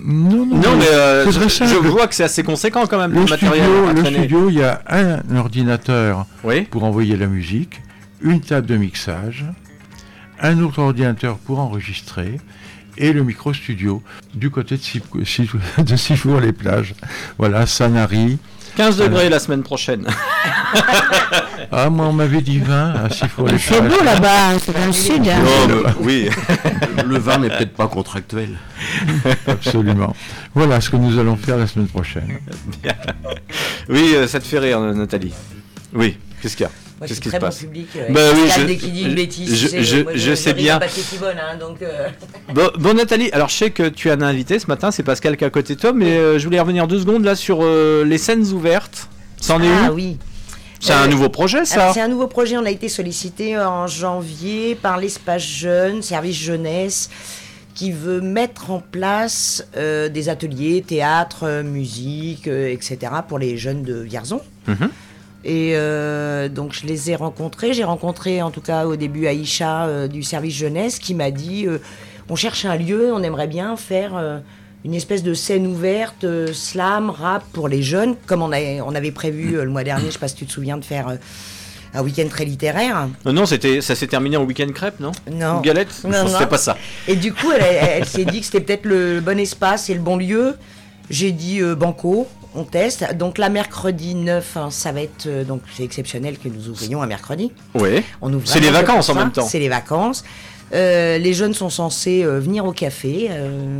Non, non, Non, mais euh, je, vois que c'est assez conséquent quand même Le le matériel studio, le studio, il y a un ordinateur Oui. pour envoyer la musique, une table de mixage, un autre ordinateur pour enregistrer et le micro studio du côté de, Sif- de Sifour-les-Plages. Voilà, Sanary. 15 degrés la semaine prochaine. Ah, moi, on m'avait dit 20 à Il Sifour-les-Plages. fait beau là-bas, c'est dans le sud. hein. Bah, oui. Le vin n'est peut-être pas contractuel. Absolument. Voilà ce que nous allons faire la semaine prochaine. oui, euh, ça te fait rire, Nathalie. Oui, qu'est-ce qu'il y a? Moi, Qu'est-ce qui se très bon passe public. euh, Bah oui, je- qu'il dit une bêtise, je- sais, je- moi, je sais ris bien. qui hein, donc, euh, Bon, bon, Nathalie, alors je sais que tu as un invité ce matin, c'est Pascal qui est à côté de toi, mais euh, je voulais revenir deux secondes là sur euh, les scènes ouvertes. C'en est Ah où? oui. C'est un nouveau projet ça c'est un nouveau projet. On a été sollicité en janvier par l'espace jeune, service jeunesse, qui veut mettre en place des ateliers, théâtre, musique, etc. pour les jeunes de Vierzon. Mhm. Et euh, donc je les ai rencontrés. J'ai rencontré en tout cas au début Aïcha euh, du service jeunesse qui m'a dit euh, on cherche un lieu, on aimerait bien faire une espèce de scène ouverte, slam, rap pour les jeunes, comme on, a- on avait prévu le mois dernier, je sais pas si tu te souviens, de faire un week-end très littéraire. Non, c'était, ça s'est terminé en week-end crêpe, non? Non. Ou galette? Non, Non, non. C'était pas ça. Et du coup, elle, elle- elle s'est dit que c'était peut-être le bon espace et le bon lieu. J'ai dit euh, banco, on teste. Donc là, mercredi 9, hein, ça va être euh, donc c'est exceptionnel que nous ouvrions un mercredi. Oui. On ouvre C'est les vacances en même temps. C'est les vacances. Euh, les jeunes sont censés euh, venir au café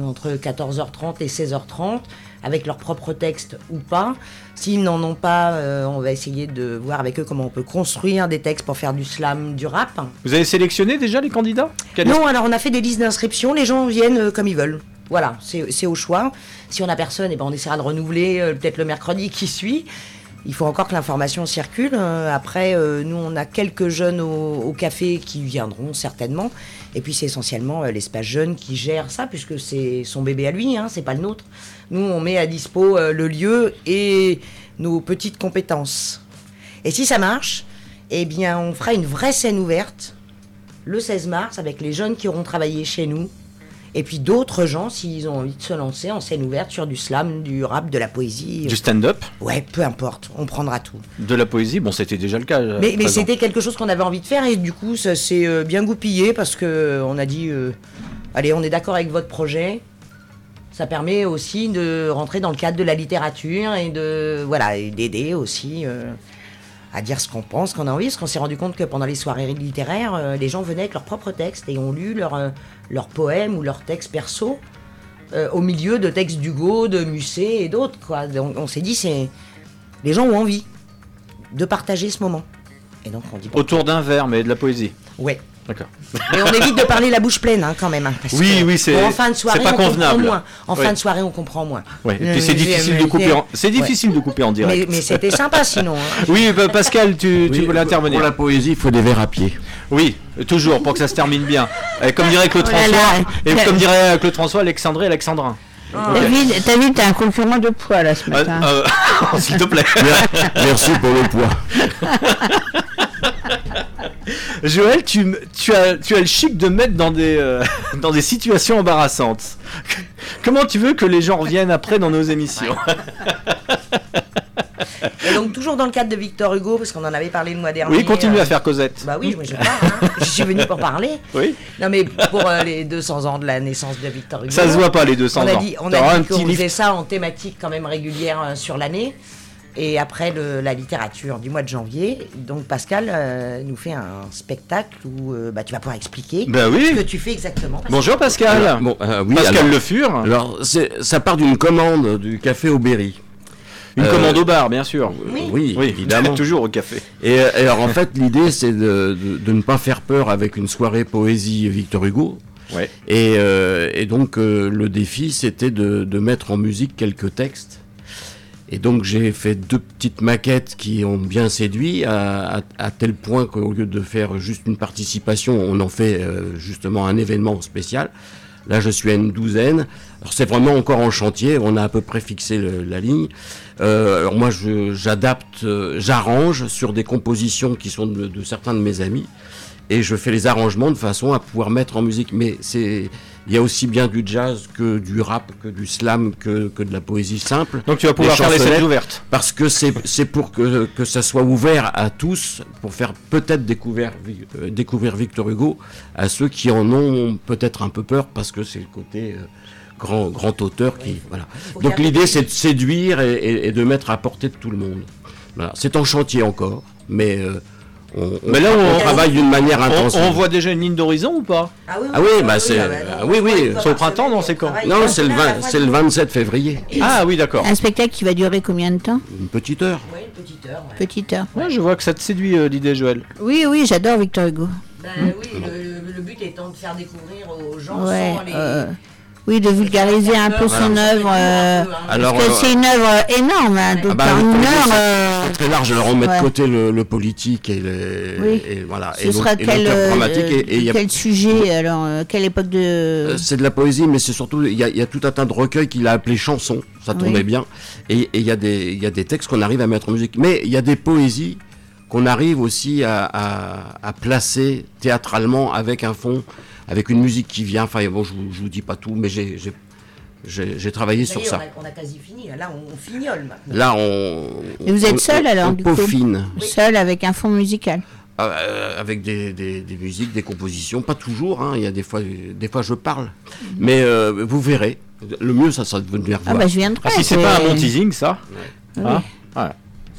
entre 14h30 et 16h30 avec leur propre texte ou pas. S'ils n'en ont pas, euh, on va essayer de voir avec eux comment on peut construire des textes pour faire du slam, du rap. Vous avez sélectionné déjà les candidats? Non, alors on a fait des listes d'inscription, les gens viennent comme ils veulent. Voilà, c'est au choix. Si on a personne, eh ben on essaiera de renouveler euh, peut-être le mercredi qui suit. Il faut encore que l'information circule. Euh, après, euh, nous, on a quelques jeunes au, café qui viendront certainement. Et puis, c'est essentiellement l'espace jeune qui gère ça, puisque c'est son bébé à lui, hein, c'est pas le nôtre. Nous, on met à dispo le lieu et nos petites compétences. Et si ça marche, eh bien, on fera une vraie scène ouverte le 16 mars avec les jeunes qui auront travaillé chez nous. Et puis d'autres gens, s'ils ont envie de se lancer en scène ouverte sur du slam, du rap, de la poésie. Du stand-up Ouais, peu importe, on prendra tout. De la poésie Bon, c'était déjà le cas. euh, Mais, c'était quelque chose qu'on avait envie de faire et du coup, ça s'est euh, bien goupillé parce que euh, on a dit euh, allez, on est d'accord avec votre projet. Ça permet aussi de rentrer dans le cadre de la littérature et de voilà d'aider aussi euh, à dire ce qu'on pense, qu'on a envie. Parce qu'on s'est rendu compte que pendant les soirées littéraires, euh, les gens venaient avec leurs propres textes et ont lu leurs euh, poèmes ou leurs textes perso euh, au milieu de textes d'Hugo, de Musset et d'autres. Quoi. Donc on s'est dit c'est les gens ont envie de partager ce moment. Et donc on dit bon, Autour d'un verre, mais de la poésie. Ouais. D'accord. Mais on évite de parler la bouche pleine hein, quand même. hein, parce Oui, que, oui, c'est- en fin de soirée, c'est pas on comprend convenable. moins. En Oui. fin de soirée, on comprend moins. Ouais, et Euh, puis c'est difficile de couper en... C'est ouais. difficile de couper en direct. mais c'était sympa sinon. hein. Oui, bah, Pascal, tu, tu Oui, voulais intervenir. Pour la poésie, il faut des verres à pied. Oui, toujours, pour que ça se termine bien. Et comme dirait Claude Oh François, et comme dirait Claude François, Alexandre et Alexandrin. David, t'as vu, t'as un concurrent de poids là ce matin. Euh, euh, S'il te plaît. Merci pour le poids. Joël, tu, m- tu, as, tu as le chic de me mettre dans des, euh, dans des situations embarrassantes. Comment tu veux que les gens reviennent après dans nos émissions Et donc toujours dans le cadre de Victor Hugo, parce qu'on en avait parlé le mois dernier. Oui, continue euh, à faire Cosette. Bah oui, moi je parle. Hein. je suis venu pour parler. Oui. Non mais pour euh, les 200 ans de la naissance de Victor Hugo. Ça se voit pas, les 200 on a ans. Dit, on a un dit qu'on petit livre. faisait ça en thématique quand même régulière euh, sur l'année. Et après le- la littérature du mois de janvier, donc Pascal euh, nous fait un spectacle où euh, bah, tu vas pouvoir expliquer oui. ce que tu fais exactement. Pascal. Bonjour Pascal. Alors, bon, euh, oui, Pascal alors- Le Fur. Alors, ça part d'une commande du café au Berry. Une Euh, commande au bar, bien sûr. Oui, Oui, évidemment. toujours au café. Et, et alors, en fait, l'idée, c'est de, de- de ne pas faire peur avec une soirée poésie Victor Hugo. Ouais. Et, euh, et donc, euh, le défi, c'était de, de mettre en musique quelques textes. Et donc j'ai fait deux petites maquettes qui ont bien séduit, à, à- à tel point qu'au lieu de faire juste une participation, on en fait euh, justement un événement spécial. Là, je suis à une douzaine. Alors, c'est vraiment encore en chantier. On a à peu près fixé la ligne. Euh, alors, moi, j'adapte, euh, j'arrange sur des compositions qui sont de, de certains de mes amis. Et je fais les arrangements de façon à pouvoir mettre en musique. Mais c'est, il y a aussi bien du jazz que du rap, que du slam, que, que de la poésie simple. Donc tu vas pouvoir faire les scènes ouvertes. Parce que c'est, c'est pour que, que ça soit ouvert à tous, pour faire peut-être découvrir, euh, découvrir Victor Hugo à ceux qui en ont peut-être un peu peur parce que c'est le côté euh, grand, grand auteur qui. Voilà. Donc l'idée c'est de séduire et, et- et de mettre à portée de tout le monde. Voilà. C'est en chantier encore, mais euh, on, on Mais là, tra- on- travaille d'une manière On, intensive. on voit déjà une ligne d'horizon ou pas? Ah oui, Ah oui, bah c'est. bah ah oui, on oui. voit une fois C'est au printemps, non, on c'est quand. Non, c'est le, là, 20 la c'est le radio. 27 février. Ah oui, d'accord. Un spectacle qui va durer combien de temps? Une petite heure. Ouais, une petite heure. ouais. Petite heure. Ouais, je vois que ça te séduit euh, l'idée, Joël. Oui, oui, j'adore Victor Hugo. Ben oui, le, le but étant de faire découvrir aux gens Ouais, sans les. euh, oui, de vulgariser un peu son œuvre. euh, Alors, parce que euh, c'est une œuvre énorme, hein, donc Ah bah, une projet, heure. c'est- euh, très large. Alors on met ouais. de côté le, le politique et, le, Oui. et voilà. ce et donc- sera quel, euh, et- et a- quel sujet alors euh, Quelle époque de euh, c'est de la poésie, mais c'est surtout il y, a, il y a tout un tas de recueils qu'il a appelé chansons. Ça Oui. tombait bien. Et et il y a des il y a des textes qu'on arrive à mettre en musique, mais il y a des poésies qu'on arrive aussi à, à- à placer théâtralement avec un fond, avec une musique qui vient. Enfin bon, je, vous- je vous dis pas tout, mais j'ai j'ai- j'ai j'ai travaillé sur ça. on a, on a quasi fini. Là, on, on fignole maintenant. Là, on. Et vous on- êtes seul on- alors on du coup peaufine. Seul avec un fond musical. Euh, avec des, des- des musiques, des compositions, pas toujours, hein, il y a des fois, des fois je parle, mais euh, vous verrez, le mieux ça sera de venir Ah voir. bah je viendrai. Ah, si c'est c'est- pas un bon teasing, ça Oui. Hein Ouais.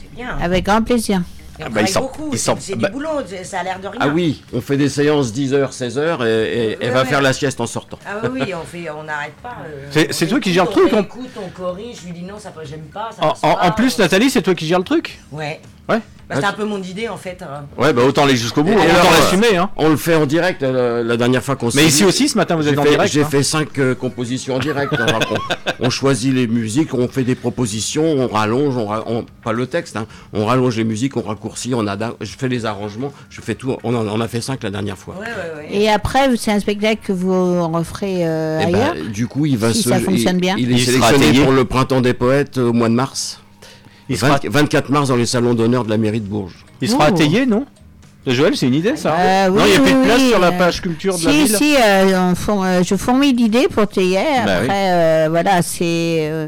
C'est bien. Avec grand plaisir. Et on Ah bah, il travaille sort- beaucoup. C'est sort- c'est bah- du boulot. Ça a l'air de rien. Ah oui, on fait des séances 10h, 16h et, et- elle Ouais, va ouais. faire la sieste en sortant. Ah oui, oui, on fait, on n'arrête pas. euh, C'est- toi qui écoute, gère le truc, On écoute, on corrige. Je lui dis non, ça j'aime pas. Ça En, en- pas, en plus, euh, Nathalie, c'est toi qui gères le truc? Ouais. Ouais. Bah, c'est un peu mon idée en fait. hein. Ouais, bah autant aller jusqu'au bout, Et autant alors, euh, l'assumer. Hein. On le fait en direct euh, la dernière fois qu'on s'est Mais ici aussi, ce matin, vous êtes en fait- direct. J'ai hein. fait cinq euh, compositions en direct. On, on choisit les musiques, on fait des propositions, on rallonge, on, on- pas le texte, hein, on rallonge les musiques, on raccourcit, on adapte, je fais les arrangements, je fais tout. On en, on a fait cinq la dernière fois. Ouais, ouais, ouais. Et après, c'est un spectacle que vous referez euh, Eh ben, ailleurs du coup, il va Si se. ça fonctionne il, bien. il est Il sera sélectionné pour le printemps des poètes au mois de mars. Il sera, 20 24 mars dans les salons d'honneur de la mairie de Bourges. il sera Oh. attayé, non? Joël, c'est une idée, ça? Euh, Non, oui, il n'y a plus de oui, place oui, sur la euh, page culture de la ville si, euh, on euh, je fourmille d'idées pour Théier. Bah Après, oui. euh, voilà, c'est. euh,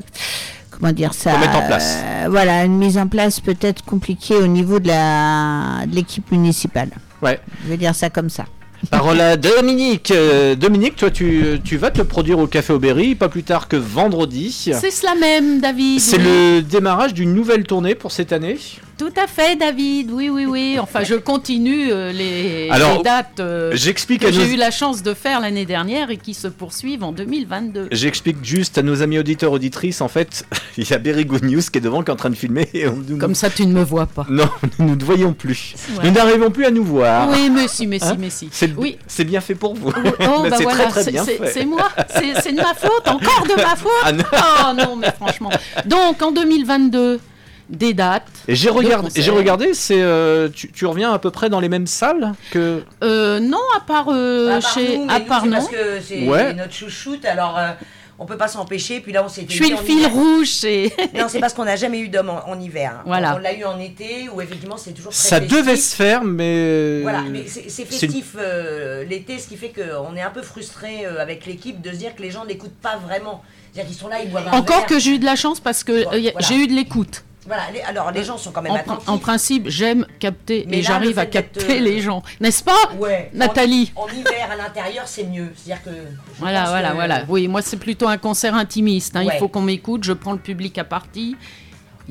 comment dire ça? Mettre en place. euh, Voilà, une mise en place peut-être compliquée au niveau de la de l'équipe municipale. Ouais. Je vais dire ça comme ça. Parole à Dominique. Euh, Dominique, toi, tu, tu vas te produire au Café Aubéry, pas plus tard que vendredi. C'est cela même, David. C'est le démarrage d'une nouvelle tournée pour cette année. Tout à fait, David. Oui, oui, oui. Enfin, je continue euh, les, Alors, les dates euh, J'explique que nos... j'ai eu la chance de faire l'année dernière et qui se poursuivent en 2022. J'explique juste à nos amis auditeurs auditrices, en fait, il y a Berry Good News qui est devant, qui est en train de filmer. Et on, nous, Comme ça, tu ne me vois pas. Non, nous ne te voyons plus. Ouais. Nous n'arrivons plus à nous voir. Oui, mais si, mais si, Hein mais si. C'est Oui. c'est bien fait pour vous. Oh, Mais bah c'est voilà, très très c'est- bien c'est fait. c'est moi, c'est c'est de ma faute, encore de ma faute. Ah non. Oh non, mais franchement. Donc en 2022, des dates. Et j'ai regardé, j'ai regardé, c'est euh, tu, tu reviens à peu près dans les mêmes salles que. Euh, non, à part euh, À part chez, nous, à nous, part non. parce que c'est Ouais. notre chouchoute, alors euh, on peut pas s'empêcher. Puis là, on s'était Je suis le fil hiver- rouge, c'est. Non, c'est parce qu'on n'a jamais eu d'homme en, en hiver. Voilà. On, on l'a eu en été, où effectivement c'est toujours très Ça festif. devait se faire, mais. Voilà, mais c'est festif euh, l'été, ce qui fait qu'on est un peu frustré euh, avec l'équipe de se dire que les gens n'écoutent pas vraiment. C'est-à-dire qu'ils sont là, ils boivent un Encore verre. que j'ai eu de la chance parce que euh, voilà. j'ai eu de l'écoute. Voilà, les- alors les gens sont quand même En, attentifs. en principe, j'aime capter Mais et j'arrive à capter euh, les gens, n'est-ce pas Ouais. Nathalie? En, en hiver à l'intérieur, c'est mieux. C'est-à-dire que. Voilà, voilà, que- voilà. Oui, moi c'est plutôt un concert intimiste. hein. Ouais. Il faut qu'on m'écoute, je prends le public à partie.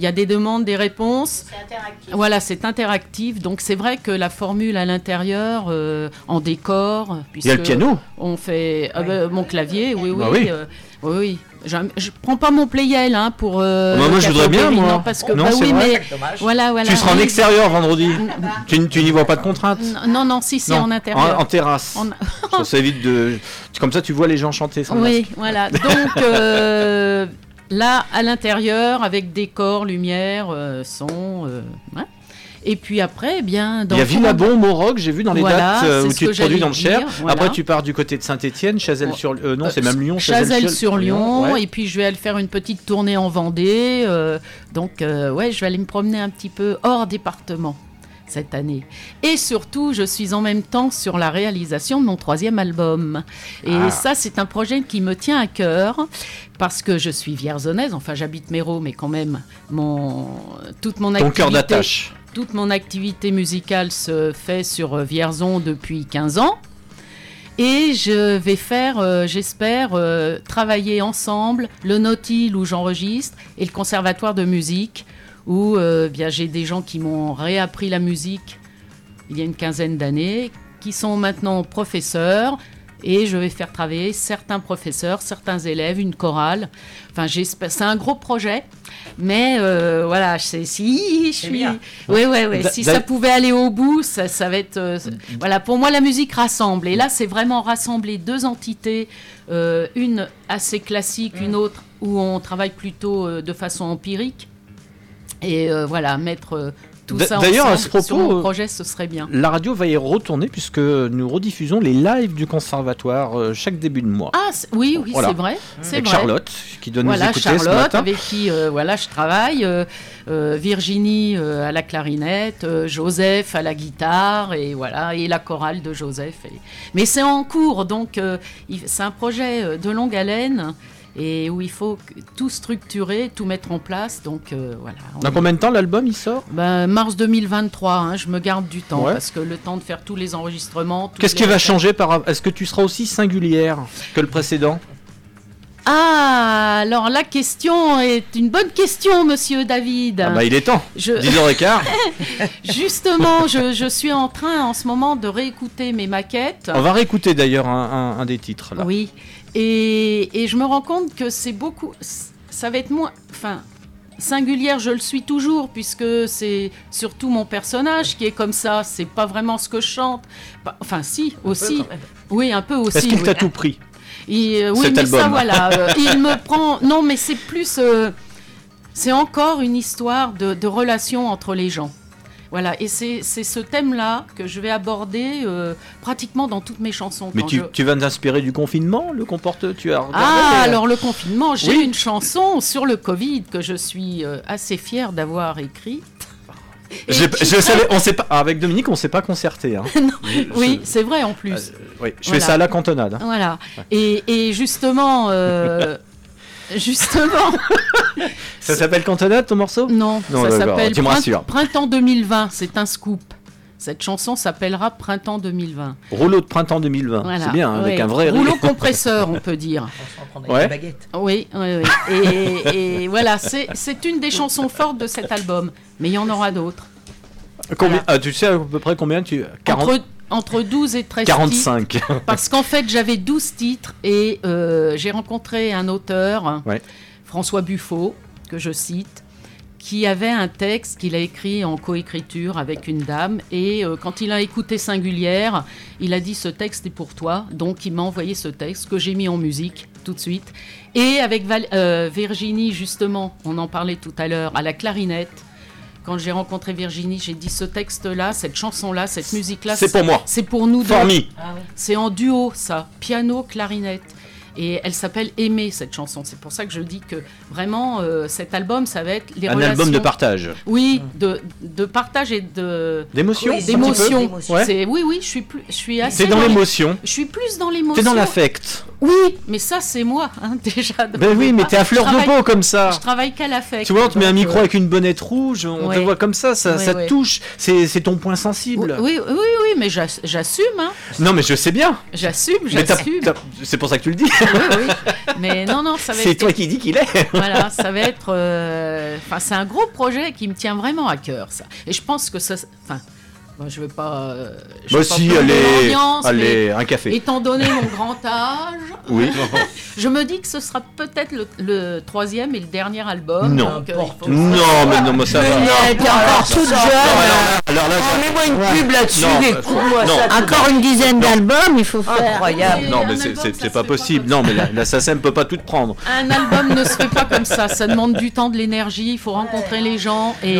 Il y a des demandes, des réponses. C'est interactif. Voilà, c'est interactif. Donc c'est vrai que la formule à l'intérieur, euh, en décor, Il y a le piano. On fait ah Oui. bah, mon clavier, oui, oui, Bah oui. euh, oui, oui. J'aime- Je prends pas mon playel hein, pour. euh, Bah, moi, je voudrais bien, moi. Non, parce que Non, bah c'est oui, vrai. mais voilà, voilà. Tu seras en extérieur vendredi. tu, n- tu n'y vois pas de contrainte Non, non, si, c'est en intérieur. En, en terrasse. En- Ça, ça évite de. Comme ça, tu vois les gens chanter sans Oui, masque. voilà. Donc, euh, Là, à l'intérieur, avec décor, lumière, euh, son. euh, ouais. Et puis après, eh bien, dans Il y a Villabon, Maroc, j'ai vu dans les Voilà, dates euh, où tu te produis dans le Cher. voilà. Après, tu pars du côté de Saint-Etienne, Chazelle sur euh, non, c'est même Lyon, Chazelle-sur-Lyon, ouais. et puis je vais aller faire une petite tournée en Vendée. euh, donc, euh, ouais, je vais aller me promener un petit peu hors département cette année. Et surtout, je suis en même temps sur la réalisation de mon troisième album. Et Ah. ça, c'est un projet qui me tient à cœur parce que je suis vierzonnaise, enfin j'habite Méro, mais quand même, mon, toute mon Ton activité... cœur d'attache. Toute mon activité musicale se fait sur euh, Vierzon depuis 15 ans. Et je vais faire, euh, j'espère, euh, travailler ensemble le Nautil où j'enregistre et le Conservatoire de musique où euh, bien j'ai des gens qui m'ont réappris la musique il y a une quinzaine d'années, qui sont maintenant professeurs. Et je vais faire travailler certains professeurs, certains élèves, une chorale. Enfin. C'est un gros projet, mais euh, voilà, c'est si je suis. Oui, oui, oui. Si ça pouvait aller au bout, ça, ça va être. euh, voilà, pour moi, la musique rassemble. Et là, c'est vraiment rassembler deux entités, euh, une assez classique, une autre où on travaille plutôt euh, de façon empirique. Et euh, voilà, mettre euh, tout ça d'ailleurs, à ce sur propos, mon euh, projet, ce serait bien. La radio va y retourner puisque nous rediffusons les lives du conservatoire chaque début de mois. Ah, oui, oui, Voilà. c'est vrai. C'est Avec vrai. Charlotte qui doit voilà, nous écouter ce Charlotte, matin. avec qui euh, voilà, je travaille, euh, euh, Virginie à la clarinette, Joseph à la guitare, et voilà, et la chorale de Joseph. et- Mais c'est en cours, donc c'est un projet de longue haleine et où il faut tout structurer, tout mettre en place. Donc euh, voilà. Dans combien de temps l'album il sort? Ben, mars 2023, hein, je me garde du temps Ouais. parce que le temps de faire tous les enregistrements. Qu'est-ce qui va changer par Est-ce que tu seras aussi singulière que le précédent? Ah, alors la question est une bonne question, monsieur David. Ah bah il est temps. Je- 10h15. Justement, je, je suis en train en ce moment de réécouter mes maquettes. On va réécouter d'ailleurs un, un- un des titres là. Oui. Et, et je me rends compte que c'est beaucoup. Ça va être moins. Enfin, singulière, je le suis toujours, puisque c'est surtout mon personnage qui est comme ça. C'est pas vraiment ce que je chante. Pas- Enfin, si, aussi. Oui, un peu aussi. Est-ce qu'il oui. t'a tout pris Et, euh, oui, Cet mais ça, voilà. euh, il me prend. Non, mais c'est plus. euh, c'est encore une histoire de, de relation entre les gens. Voilà, et c'est ce thème-là que je vais aborder euh, pratiquement dans toutes mes chansons. Mais quand tu, je- tu vas t'inspirer du confinement Le comporte Tu as Ah, alors le confinement, j'ai Oui. une chanson sur le Covid que je suis euh, assez fière d'avoir écrite. Je savais, on sait pas. Avec Dominique, on s'est pas concerté. hein. Oui, c'est vrai en plus. Euh, oui, je Voilà. fais ça à la cantonade. hein. Voilà. Et, et justement, justement, Ça s'appelle cantonade ton morceau? Non, Non, ça s'appelle tu me Print- rassures. Printemps 2020. C'est un scoop. Cette chanson s'appellera Printemps 2020. Rouleau de printemps 2020. Voilà. C'est bien, hein, avec un vrai rouleau compresseur, on peut dire. On s'en prend Ouais. une baguette. Oui, oui, oui. Et, et voilà, c'est une des chansons fortes de cet album. Mais il y en aura d'autres. Combien, ah, tu sais à peu près combien tu. 40, Entre, entre 12 et 13 titres. 45. Parce qu'en fait, j'avais 12 titres et euh, j'ai rencontré un auteur, Ouais. François Buffo, que je cite, qui avait un texte qu'il a écrit en coécriture avec une dame. Et euh, quand il a écouté Singulière, il a dit Ce texte est pour toi. Donc il m'a envoyé ce texte que j'ai mis en musique tout de suite. Et avec Val- euh, Virginie, justement, on en parlait tout à l'heure, à la clarinette. Quand j'ai rencontré Virginie, j'ai dit ce texte-là, cette chanson-là, cette musique-là, C'est pour moi. C'est pour nous deux. Ah. C'est en duo, ça. Piano, clarinette. Et elle s'appelle Aimer, cette chanson. C'est pour ça que je dis que vraiment, euh, cet album, ça va être les Un relations. album de partage. Oui, de, de partage et de. D'émotion Oui, D'émotion. Ouais. C'est- Oui, oui, je suis, plus, je suis assez. C'est dans les- l'émotion. Je suis plus dans l'émotion. T'es dans l'affect. Oui, mais ça, c'est moi, hein, déjà. de Ben oui, mais t'es à fleur Je de peau comme ça. Je travaille qu'à l'affect. Tu vois, on te met un micro euh, avec une bonnette rouge, on te voit comme ça, ça, Ouais, ça te touche. C'est c'est ton point sensible. Oui, oui, oui, mais j'ass- j'assume, hein. Non, mais je sais bien. J'assume, j'assume. c'est pour ça que tu le dis. Oui, oui. Mais non, non, ça va C'est être toi qui dis qu'il est. voilà, ça va être. euh, Enfin, c'est un gros projet qui me tient vraiment à cœur, ça. Et je pense que ça. Enfin, moi, je veux pas. euh, je Moi veux pas aussi, plomber allez, allez, un café. mais Étant donné mon grand âge, Oui. je me dis que ce sera peut-être le, le troisième et le dernier album. Non. donc, euh, Non, mais non, mais ça va. Elle est encore toute jeune. Alors là, Oh, mets-moi une Ouais. pub là-dessus. Encore une dizaine d'albums, il faut faire. Incroyable. non, mais c'est- pas possible. Non, mais la, la SACEM peut pas tout prendre. Un album ne se fait pas comme ça. Ça demande du temps, de l'énergie. Il faut rencontrer les gens et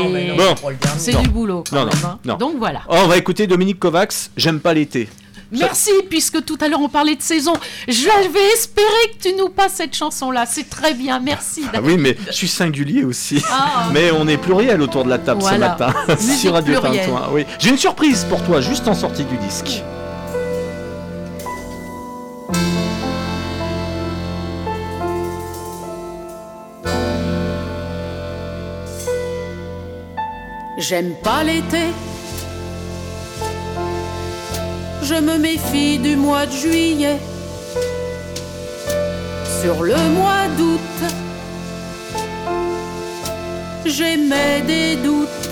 c'est du boulot. quand Non, non, même, hein. non. Donc voilà. Oh, on va écouter Dominique Kovacs. J'aime pas l'été. Merci, puisque tout à l'heure on parlait de saison. J'avais espéré que tu nous passes cette chanson-là. C'est très bien. Merci. Ah oui, mais je suis singulier aussi. Ah. Mais on est pluriel autour de la table Voilà. ce matin sur Radio plurielle. Tintouin. Oui. J'ai une surprise pour toi juste en sortie du disque. J'aime pas l'été. Je me méfie du mois de juillet. Sur le mois d'août, j'émets des doutes.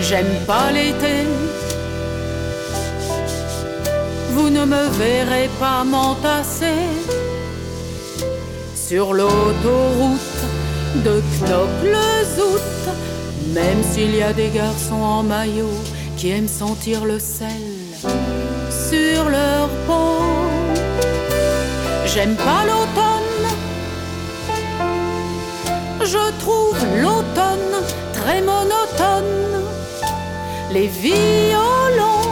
J'aime pas l'été. Vous ne me verrez pas m'entasser sur l'autoroute de Knock-le-Zout, même s'il y a des garçons en maillot qui aiment sentir le sel sur leur peau. J'aime pas l'automne, je trouve l'automne très monotone. Les violons,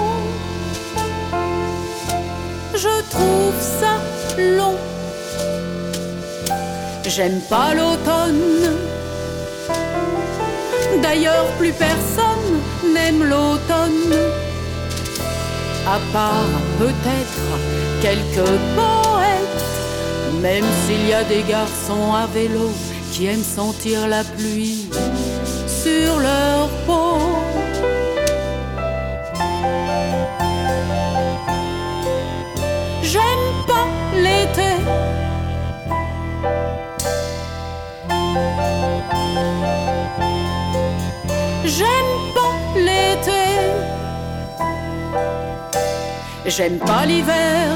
je trouve ça long. J'aime pas l'automne. D'ailleurs, plus personne n'aime l'automne. À part peut-être quelques poètes, même s'il y a des garçons à vélo qui aiment sentir la pluie sur leur peau. J'aime pas l'hiver.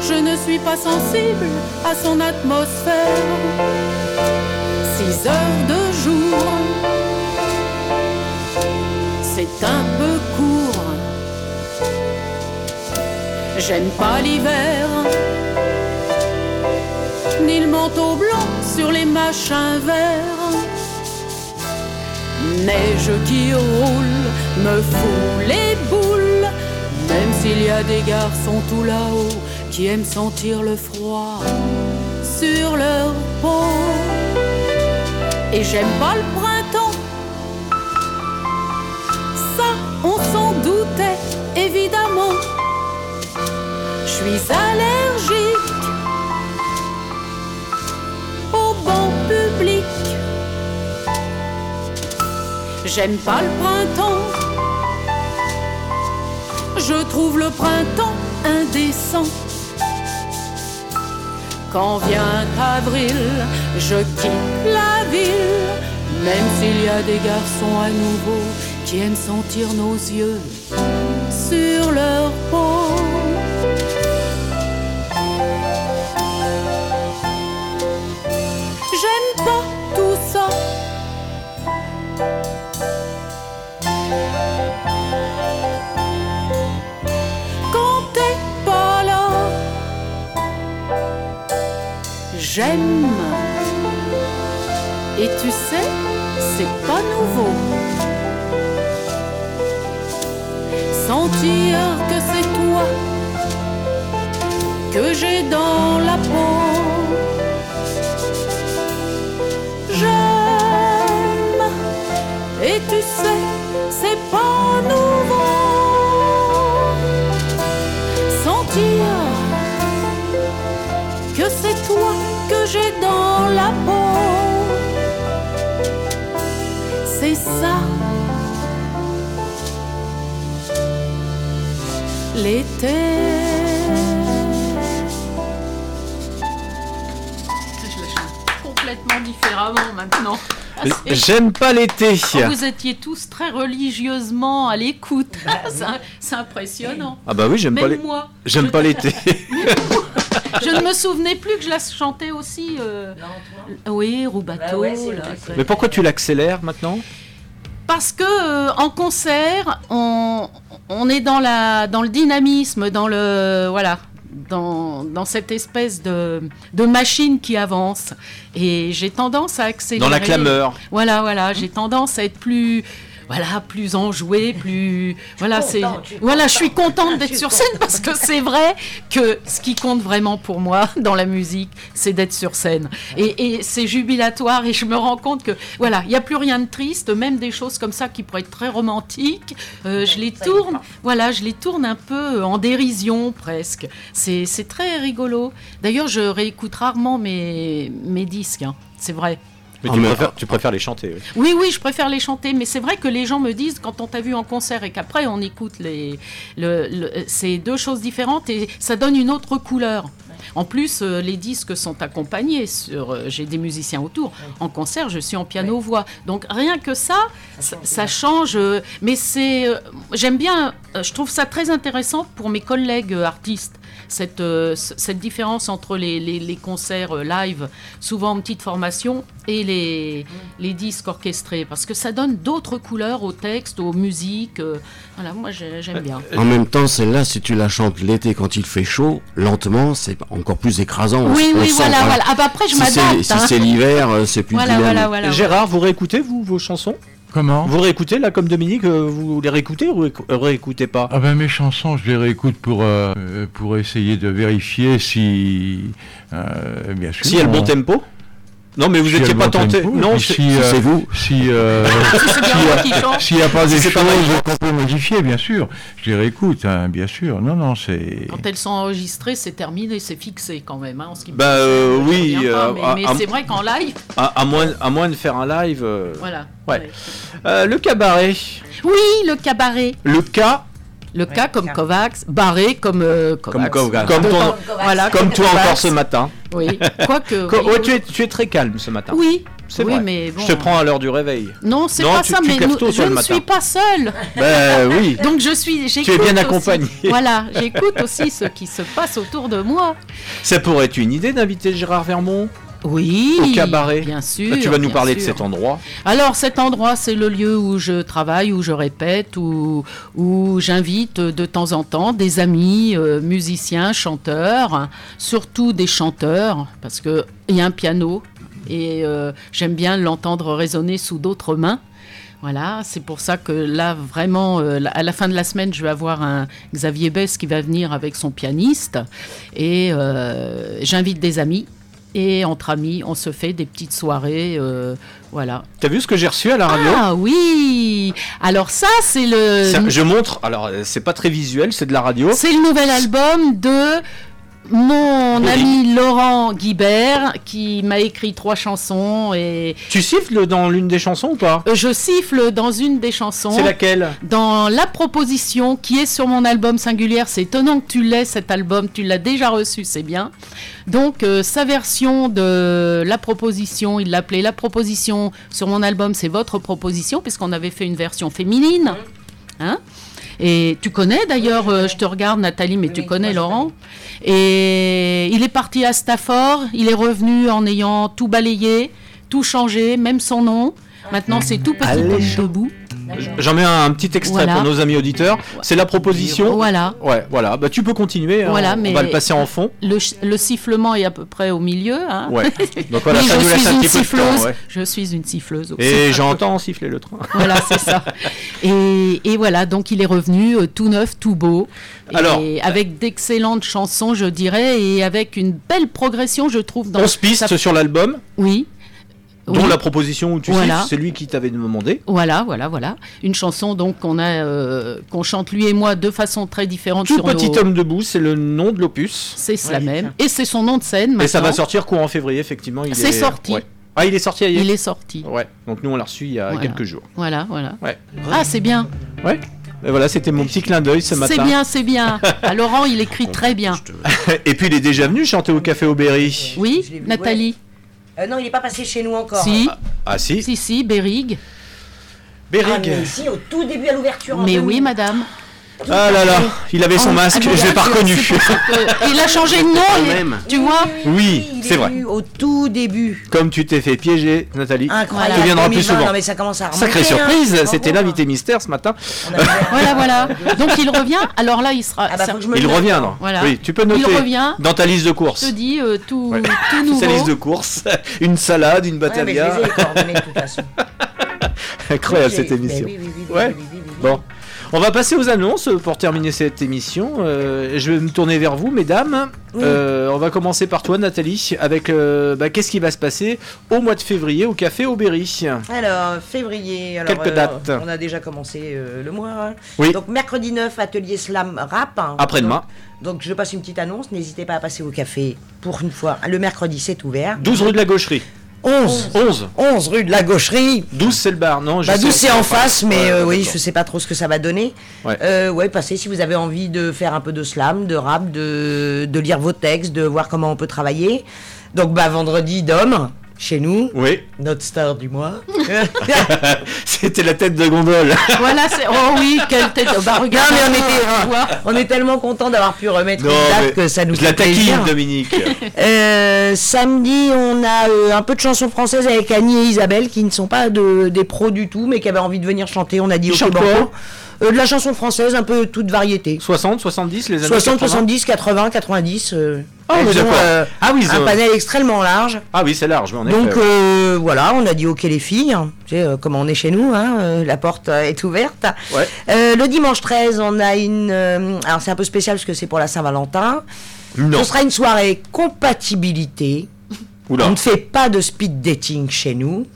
Je ne suis pas sensible à son atmosphère. Six heures de jour, c'est un peu court. J'aime pas l'hiver, ni le manteau blanc sur les machins verts. Neige qui roule me fout les boules, s'il y a des garçons tout là-haut qui aiment sentir le froid sur leur peau. Et j'aime pas le printemps, ça on s'en doutait évidemment. Je suis allergique au banc public. J'aime pas le printemps. Je trouve le printemps indécent. Quand vient avril, je quitte la ville, même s'il y a des garçons à nouveau qui aiment sentir nos yeux sur leur peau. J'aime. Et tu sais, c'est pas nouveau. Sentir que c'est toi que j'ai dans la peau. J'aime, et tu sais, c'est pas nouveau. Sentir que c'est toi que j'ai dans la peau. C'est ça. L'été. Je la chante complètement différemment maintenant. Ah, c'est- J'aime pas l'été. Oh, vous étiez tous très religieusement à l'écoute. C'est- C'est impressionnant. Ah bah oui, j'aime pas l'été. Je ne me souvenais plus que je la chantais aussi. euh, Oui, Roubateau. Bah ouais. Mais pourquoi tu l'accélères maintenant? Parce que euh, en concert, on, on est dans, la, dans le dynamisme, dans le voilà, dans, dans cette espèce de, de machine qui avance. Et j'ai tendance à accélérer. Dans la clameur. Voilà, voilà, j'ai tendance à être plus. Voilà, plus enjouée, plus. Voilà, c'est. contente, je suis Voilà, je suis contente. d'être sur scène parce que c'est vrai que ce qui compte vraiment pour moi dans la musique, c'est d'être sur scène. Et, et c'est jubilatoire et je me rends compte que, voilà, il n'y a plus rien de triste, même des choses comme ça qui pourraient être très romantiques, euh, je les tourne, voilà, je les tourne un peu en dérision presque. C'est c'est très rigolo. D'ailleurs, je réécoute rarement mes, mes disques, hein, c'est vrai. Mais Ah, tu, préfères, tu préfères les chanter. oui. Oui, oui, je préfère les chanter, mais c'est vrai que les gens me disent, quand on t'a vu en concert et qu'après on écoute les, le, le- c'est deux choses différentes et ça donne une autre couleur. En plus, euh, les disques sont accompagnés. Sur, euh, j'ai des musiciens autour. En concert, je suis en piano voix. Donc rien que ça, ça, ça change. euh, mais c'est, euh, j'aime bien. euh, je trouve ça très intéressant pour mes collègues euh, artistes. Cette, euh, cette différence entre les, les- les concerts euh, live, souvent en petite formation, et les, les disques orchestrés, parce que ça donne d'autres couleurs au texte, aux musiques. euh, voilà, moi j'ai- j'aime bien. En même temps, celle-là, si tu la chantes l'été quand il fait chaud, lentement, c'est encore plus écrasant. On- Oui, on oui, sent, voilà, voilà. Ah bah après, je Si si hein. c'est l'hiver, c'est plus Voilà, dynamique. voilà, voilà. Gérard, vous réécoutez vous vos chansons? Comment Vous réécoutez là comme Dominique, euh, vous les réécoutez ou réécou- euh, réécoutez pas? Ah ben mes chansons, je les réécoute pour euh, pour essayer de vérifier si euh, bien sûr. Si il y a le bon on- tempo? Non, mais vous n'étiez pas tenté. Non, si, Si euh, c'est vous. si euh, C'est bien s'il y a- moi qui chante. s'il n'y a pas des choses qu'on peut modifier, bien sûr, je les réécoute, hein, bien sûr. Non, non, c'est. Quand elles sont enregistrées, c'est terminé, c'est fixé quand même. hein, en ce qui me Bah, euh, oui, pas, euh, mais, c'est vrai qu'en live, à, à moins, à moins de faire un live. euh, voilà. Ouais. Ouais. euh, le cabaret. Oui, le cabaret. Le cas, Le cas comme Kovacs, barré comme euh, comme, Kovacs. comme, voilà, comme toi Kovacs. encore ce matin. Oui, quoique. Ouais, tu, es, tu es très calme ce matin. oui, c'est oui, vrai. mais bon. Je te prends à l'heure du réveil. Non, c'est pas tu- ça, tu mais nous- je ne suis pas seule. Ben oui. Donc je suis, j'écoute bien aussi. accompagnée. Voilà, j'écoute aussi ce qui se passe autour de moi. Ça pourrait être une idée d'inviter Gérard Vermont? Oui, au cabaret. bien sûr. Là, tu vas nous parler de sûr. cet endroit. Alors cet endroit, c'est le lieu où je travaille, où je répète, où, où j'invite de temps en temps des amis, euh, musiciens, chanteurs, surtout des chanteurs, parce qu'il y a un piano et euh, j'aime bien l'entendre résonner sous d'autres mains. Voilà, c'est pour ça que là, vraiment, euh, à la fin de la semaine, je vais avoir un Xavier Bess qui va venir avec son pianiste. Et euh, j'invite des amis. Et entre amis, on se fait des petites soirées. euh, voilà. T'as vu ce que j'ai reçu à la radio? Ah oui Alors ça, c'est le... Ça, Je montre. Alors, euh, c'est pas très visuel, c'est de la radio. C'est le nouvel album de mon Oui. ami Laurent Guibert qui m'a écrit trois chansons et Tu siffles dans l'une des chansons ou pas? Euh, je siffle dans une des chansons. C'est laquelle? Dans la proposition qui est sur mon album singulière, c'est étonnant que tu l'aies cet album, tu l'as déjà reçu, c'est bien. Donc euh, sa version de la proposition, il l'appelait la proposition sur mon album, c'est votre proposition, puisqu'on avait fait une version féminine. Hein? Et tu connais d'ailleurs, euh, je te regarde Nathalie, mais tu Oui, connais Laurent. Et il est parti à Stafford, il est revenu en ayant tout balayé, tout changé, même son nom. Maintenant c'est tout petit Allez, comme debout. J'en mets un, un petit extrait Voilà. pour nos amis auditeurs. C'est la proposition. Voilà. Ouais, voilà. Bah, tu peux continuer. hein. Voilà, on, mais- on va le passer en fond. Le, sifflement est à peu près au milieu. Hein. Ouais. Donc voilà, Mais ça je nous laisse suis un une petit peu de siffleuse. temps. ouais. Je suis une siffleuse aussi. Et j'entends siffler le train. Voilà, c'est ça. Et, et voilà, donc il est revenu euh, tout neuf, tout beau. Et Alors- avec d'excellentes chansons, je dirais, et avec une belle progression, je trouve. Dans 11 pistes sa- sur l'album, Oui. Dont Oui. la proposition où tu Voilà. c'est lui qui t'avait demandé. Voilà, voilà, voilà. Une chanson donc qu'on a, euh, qu'on chante lui et moi de façon très différente Tout sur petit nos- homme debout, c'est le nom de l'opus. C'est la Ouais, même. Et c'est son nom de scène maintenant. Et ça va sortir courant février, effectivement. il C'est est- sorti. ouais. Ah, il est sorti hier Il est sorti. Ouais. Donc nous, on l'a reçu il y a Voilà. quelques jours. Voilà, voilà. Ouais. Ah, c'est bien. Ouais. Et voilà, c'était mon petit clin d'œil ce matin. C'est bien, c'est bien. Ah, Laurent, il écrit très bien. Et puis il est déjà venu chanter au Café Aubéry. Oui, Nathalie. Euh, non, il n'est pas passé chez nous encore. Si, Ah si, si, si, Bérig. Ah, Bérigue. mais ici, au tout début à l'ouverture. en Mais 2000. oui, madame. Ah là là, il avait son Oh, masque, ah, je l'ai pas reconnu. Il a changé de nom, même. tu vois Oui, c'est est vrai. au tout début. Comme tu t'es fait piéger, Nathalie. Incroyable. Tu viendras plus 2020, souvent. Non, mais ça commence à remonter, Sacrée hein. surprise, c'était l'invité mystère ce matin. Voilà, voilà. Donc il revient. Alors là, il sera. Ah bah, ça- je Il revient, non Voilà. Oui, tu peux noter Il revient. dans ta liste de Je courses. te dis euh, tout, Ouais. tout nouveau. Sa liste de courses, une salade, une je batavia. Incroyable cette émission. Bon, on va passer aux annonces pour terminer cette émission. Euh, je vais me tourner vers vous, mesdames. Oui. Euh, on va commencer par toi, Nathalie, avec euh, bah, qu'est-ce qui va se passer au mois de février au Café Aubéry. Alors, février. Alors, Quelques dates. On a déjà commencé le mois. hein. Oui. Donc, mercredi 9, atelier slam rap. hein. Après-demain. Donc, donc, je passe une petite annonce. N'hésitez pas à passer au café pour une fois. Le mercredi, c'est ouvert. 12 rue de la Gaucherie. 11. 11. 11 rue de la Gaucherie. 12 c'est le bar, non je Bah, sais, 12 c'est en face, mais Ouais, euh, oui, je sais pas trop ce que ça va donner. Ouais. Euh, ouais, passez si vous avez envie de faire un peu de slam, de rap, de, de lire vos textes, de voir comment on peut travailler. Donc, bah, vendredi, d'homme, chez nous, Oui, notre star du mois. c'était la tête de gondole. Voilà, c'est. Oh oui, quelle tête. Bah regarde. Non, mais on était, est tellement content d'avoir pu remettre Non, une date que ça nous je la fait taquine. Dominique. Euh, samedi, on a euh, un peu de chansons françaises avec Annie et Isabelle qui ne sont pas de, des pros du tout, mais qui avaient envie de venir chanter. On a dit Euh, De la chanson française, un peu toute variété. 60, 70, les années 60, 80. 70, 80, 90. euh, Ah, elles oui, ont, euh, Ah oui, un panel extrêmement large. Ah oui, c'est large, mais Donc euh, voilà, on a dit ok les filles, hein. tu sais, euh, comme on est chez nous, hein, euh, la porte euh, est ouverte. Ouais. Euh, le dimanche 13, on a une... euh, alors c'est un peu spécial parce que c'est pour la Saint-Valentin. Ce sera une soirée compatibilité. Oula. On ne fait pas de speed dating chez nous.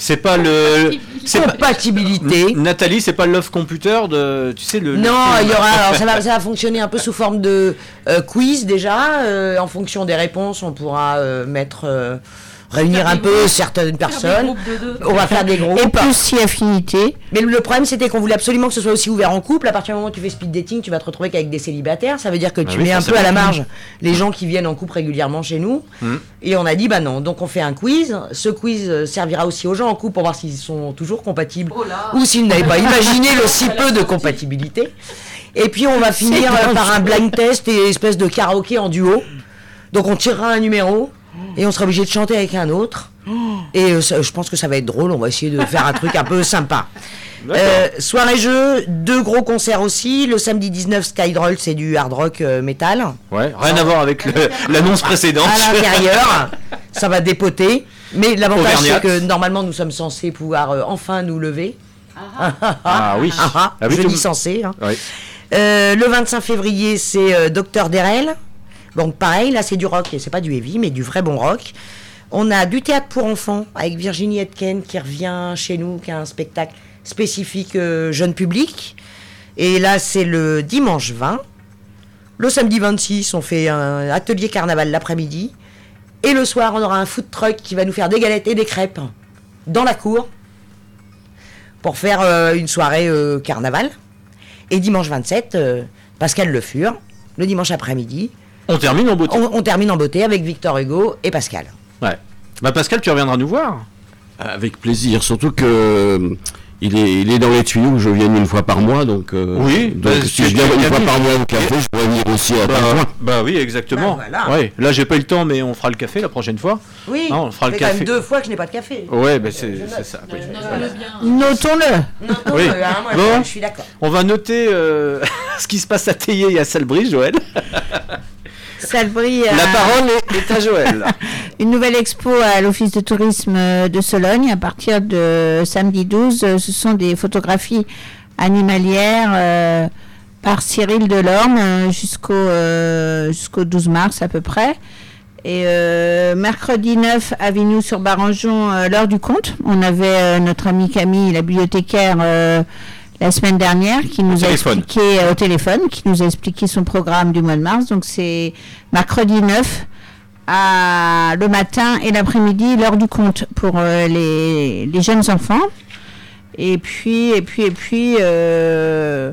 C'est pas le. C'est pas. Compatibilité. Nathalie, c'est pas le Love Computer de. Tu sais, le. Non, il y aura. Alors ça va, ça va fonctionner un peu sous forme de euh, quiz déjà. Euh, en fonction des réponses, on pourra euh, mettre euh, réunir un peu groupes. certaines Faire des personnes. groupes de deux. On va faire des groupes. Et plus si affinité. Mais le problème, c'était qu'on voulait absolument que ce soit aussi ouvert en couple. À partir du moment où tu fais speed dating, tu vas te retrouver qu'avec des célibataires. Ça veut dire que Bah tu oui, mets un peu à la marge les gens qui viennent en couple régulièrement chez nous. Hmm. Et on a dit, bah non. Donc on fait un quiz. Ce quiz euh, servira aussi aux gens en couple pour voir s'ils sont toujours compatibles Oh là. ou s'ils n'avaient pas imaginé le si peu de compatibilité. Et puis on va finir par un blind test et espèce de karaoké en duo. Donc on tirera un numéro et on sera obligé de chanter avec un autre. Et euh, ça- je pense que ça va être drôle. On va essayer de faire un truc un peu sympa. Euh, soirée jeu, deux gros concerts aussi. Le samedi 19, Skydroll, c'est du hard rock euh, metal. Ouais, rien à voir avec l'annonce précédente. À l'intérieur, ça va dépoter. Mais l'avantage, c'est que normalement, nous sommes censés pouvoir euh, enfin nous lever. Ah oui. Ah, ah, Ah oui, je tout- dis censé. hein. Euh, le 25 février, c'est euh, Docteur Derel. Donc pareil, là c'est du rock, c'est pas du heavy, mais du vrai bon rock. On a du théâtre pour enfants avec Virginie Etken qui revient chez nous, qui a un spectacle spécifique euh, jeune public. Et là c'est le dimanche 20. Le samedi 26, on fait un atelier carnaval l'après-midi. Et le soir, on aura un food truck qui va nous faire des galettes et des crêpes dans la cour pour faire euh, une soirée euh, carnaval. Et dimanche 27, euh, Pascal Le Fur, le dimanche après-midi. On termine en beauté. On, on termine en beauté avec Victor Hugo et Pascal. Ouais. Bah Pascal, tu reviendras nous voir. Avec plaisir, surtout que euh, il est, il est dans les tuyaux que je vienne une fois par mois, donc, euh, Oui, donc bah, si je viens une fois par mois au café, je pourrais venir aussi à Bah, bah oui, exactement. Bah, voilà. Ouais. Là, j'ai pas eu le temps, mais on fera le café la prochaine fois. Oui, Ah, on fera le fait quand café. même deux fois que je n'ai pas de café. Ouais, bah c'est ça. oui. Notons-le. Non, non, Oui. euh, hein, moi, Bon. je suis d'accord. On va noter euh, ce qui se passe à Théier et à Salbris, Joël. Salbris a La parole est, à Joël. une nouvelle expo à l'Office de tourisme euh, de Sologne à partir de samedi 12. Euh, Ce sont des photographies animalières euh, par Cyril Delorme euh, jusqu'au euh, jusqu'au 12 mars à peu près. Et euh, mercredi 9, Avignon sur Barangeon, euh, l'heure du compte. On avait euh, notre amie Camille, la bibliothécaire, euh, la semaine dernière, qui nous a expliqué euh, au téléphone, qui nous a expliqué son programme du mois de mars. Donc c'est mercredi 9 à le matin et l'après-midi, l'heure du compte pour euh, les, les jeunes enfants. Et puis, et puis, et puis, euh,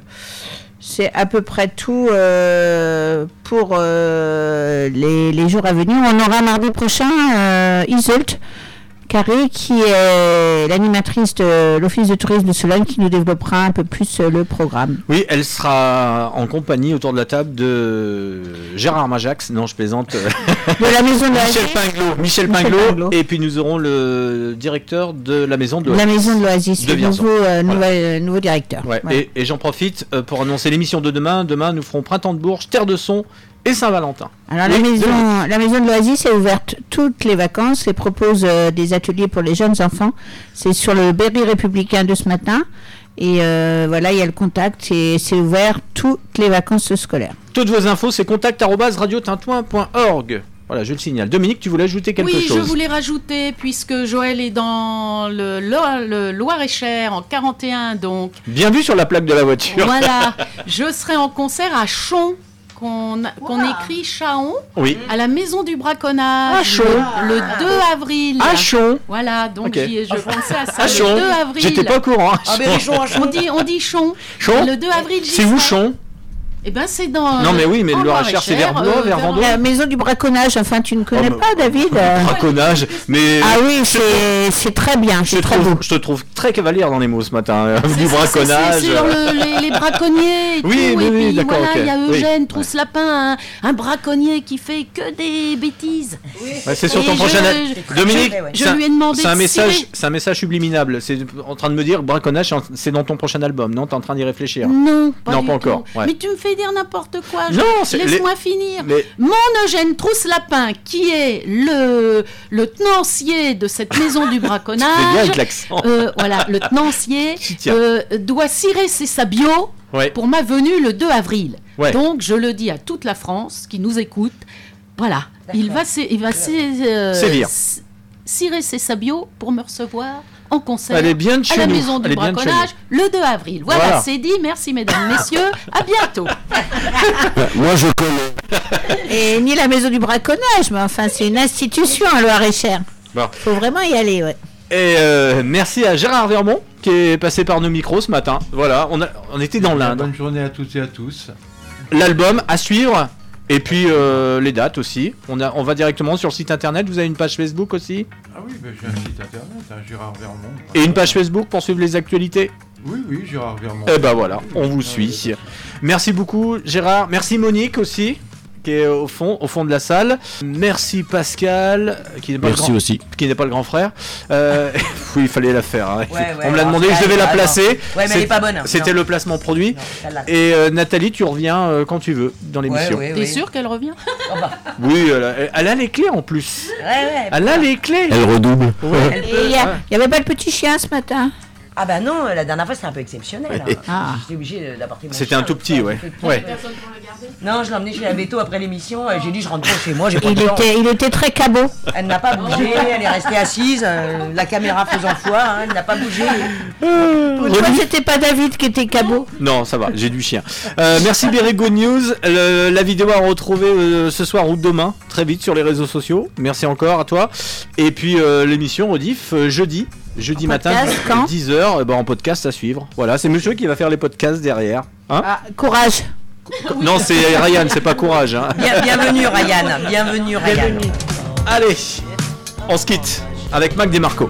c'est à peu près tout euh, pour les, les jours à venir. On aura mardi prochain Isolt, Carré, qui est l'animatrice de l'Office de tourisme de Sologne, qui nous développera un peu plus euh, le programme. Oui, elle sera en compagnie autour de la table de Gérard Majax. Non, je plaisante. De la maison de Michel l'Oasis. Pinglot. Michel Michel Pinglot. Pinglot. Et puis nous aurons le directeur de la maison de La maison de l'Oasis, le nouveau, euh, Voilà. nouvel- euh, nouveau directeur. Ouais, Voilà. Et, et j'en profite pour annoncer l'émission de demain. Demain, nous ferons Printemps de Bourges, Terre de Son et Saint-Valentin. Alors Oui, la maison, de- la maison de l'Oasis est ouverte toutes les vacances et propose euh, des ateliers pour les jeunes enfants. C'est sur le Berry républicain de ce matin. Et euh, voilà, il y a le contact et c'est ouvert toutes les vacances scolaires. Toutes vos infos, c'est contact@radiotintouin.org. Voilà, je le signale. Dominique, tu voulais ajouter quelque oui, chose? je voulais rajouter, puisque Joël est dans le, le Loir-et-Cher en 41, donc Bien vu sur la plaque de la voiture. voilà, je serai en concert à Chon, qu'on écrit Chaon, Oui. à la Maison du Braconnage, le, le 2 avril. À Chon. Voilà, donc je pensais à ça, À le Chon. 2 avril. J'étais pas au courant. Ah, mais. On dit, on dit Chon. Chon Le 2 avril, j'y C'est où. Chon Eh ben, c'est dans. Non, mais oui, mais en le Loir-et-Cher, c'est vers Blois, vers Vendôme. La maison du braconnage, enfin tu ne connais Oh, pas David euh Braconnage. Mais Ah oui, c'est très bien, je c'est te, très trouve, beau. je te trouve très cavalière dans les mots ce matin. euh, Du braconnage. C'est sur le- les, les braconniers et Oui, tout. oui, et oui, puis voilà, il y a Oui. Eugène Trousse-Lapin, un, un braconnier qui fait que des bêtises. Ouais, c'est sur Et ton je- prochain. je- Dominique, je c'est un- lui ai demandé C'est un message, cirer. c'est un message subliminable. C'est en train de me dire braconnage, c'est dans ton prochain album. Non, t'es en train d'y réfléchir? Non, pas, Non, pas encore. Mais tu me fais dire n'importe quoi. je- Non, c'est- Laisse-moi les- finir. Mais- Mon Eugène Trousse-Lapin, qui est le, le tenancier de cette maison du bien braconnage, avec l'accent. euh, voilà, le tenancier euh, doit cirer ses sabots Ouais. pour ma venue le 2 avril. Ouais. Donc je le dis à toute la France qui nous écoute. Voilà, il va, il va euh, cirer ses sabots pour me recevoir en concert Elle est bien de à la nous. maison du braconnage le 2 avril. Voilà, Voilà. c'est dit. Merci mesdames, messieurs. À bientôt. Moi, je connais. Et ni la maison du braconnage, mais enfin c'est une institution à Loire-et-Cher. Bon. Faut vraiment y aller, ouais. Et euh, merci à Gérard Vermont qui est passé par nos micros ce matin. Voilà, on, a, on était dans l'Inde. Bonne journée à toutes et à tous. L'album à suivre. Et puis euh, les dates aussi. On, a, on va directement sur le site internet. Vous avez une page Facebook aussi? Ah oui, ben, j'ai un site internet, hein, Gérard Vermont. Et une page Facebook pour suivre les actualités? Oui, oui, Gérard Vermont. Eh ben voilà, on vous suit. Merci beaucoup Gérard. Merci Monique aussi qui est au fond, au fond de la salle. Merci Pascal qui n'est pas, le Merci grand, aussi. qui n'est pas le grand frère. Euh, oui, il fallait la faire. hein. Ouais, ouais, on me l'a demandé, je devais la placer. Ouais, mais elle C'est- est pas bonne. C'était Non. le placement produit. Non. Et euh, Nathalie, tu reviens euh, quand tu veux dans l'émission. Ouais, ouais, T'es ouais. sûr qu'elle revient? Oh, bah, Oui, elle a, elle a les clés en plus. ouais, ouais. Elle a les clés. Elle redouble. Elle il y, a- il y avait pas le petit chien ce matin? Ah bah non, la dernière fois c'était un peu exceptionnel. hein. Ah. J'étais obligé d'apporter mon C'était chien, un tout petit, ouais. un tout petit. Ouais. Non, je l'ai emmené chez la Béto après l'émission. et J'ai dit je rentre pas chez moi, j'ai pas il de temps. était, il était très cabot. Elle n'a pas bougé, elle est restée assise, euh, la caméra faisant foi, hein, elle n'a pas bougé. Pour une fois, c'était pas David qui était cabot. Non, ça va, j'ai du chien. Euh, merci Berigo News. Le- la vidéo à retrouver euh, ce soir ou demain, très vite sur les réseaux sociaux. Merci encore à toi. Et puis euh, l'émission rediff euh, jeudi. Jeudi En matin, podcast, quand 10h, en podcast à suivre. Voilà, c'est monsieur qui va faire les podcasts derrière. Hein Ah, courage. non, c'est Ryan, c'est pas courage. Hein. Bien- bienvenue Ryan, bienvenue Ryan. Allez, on se quitte avec Mac DeMarco.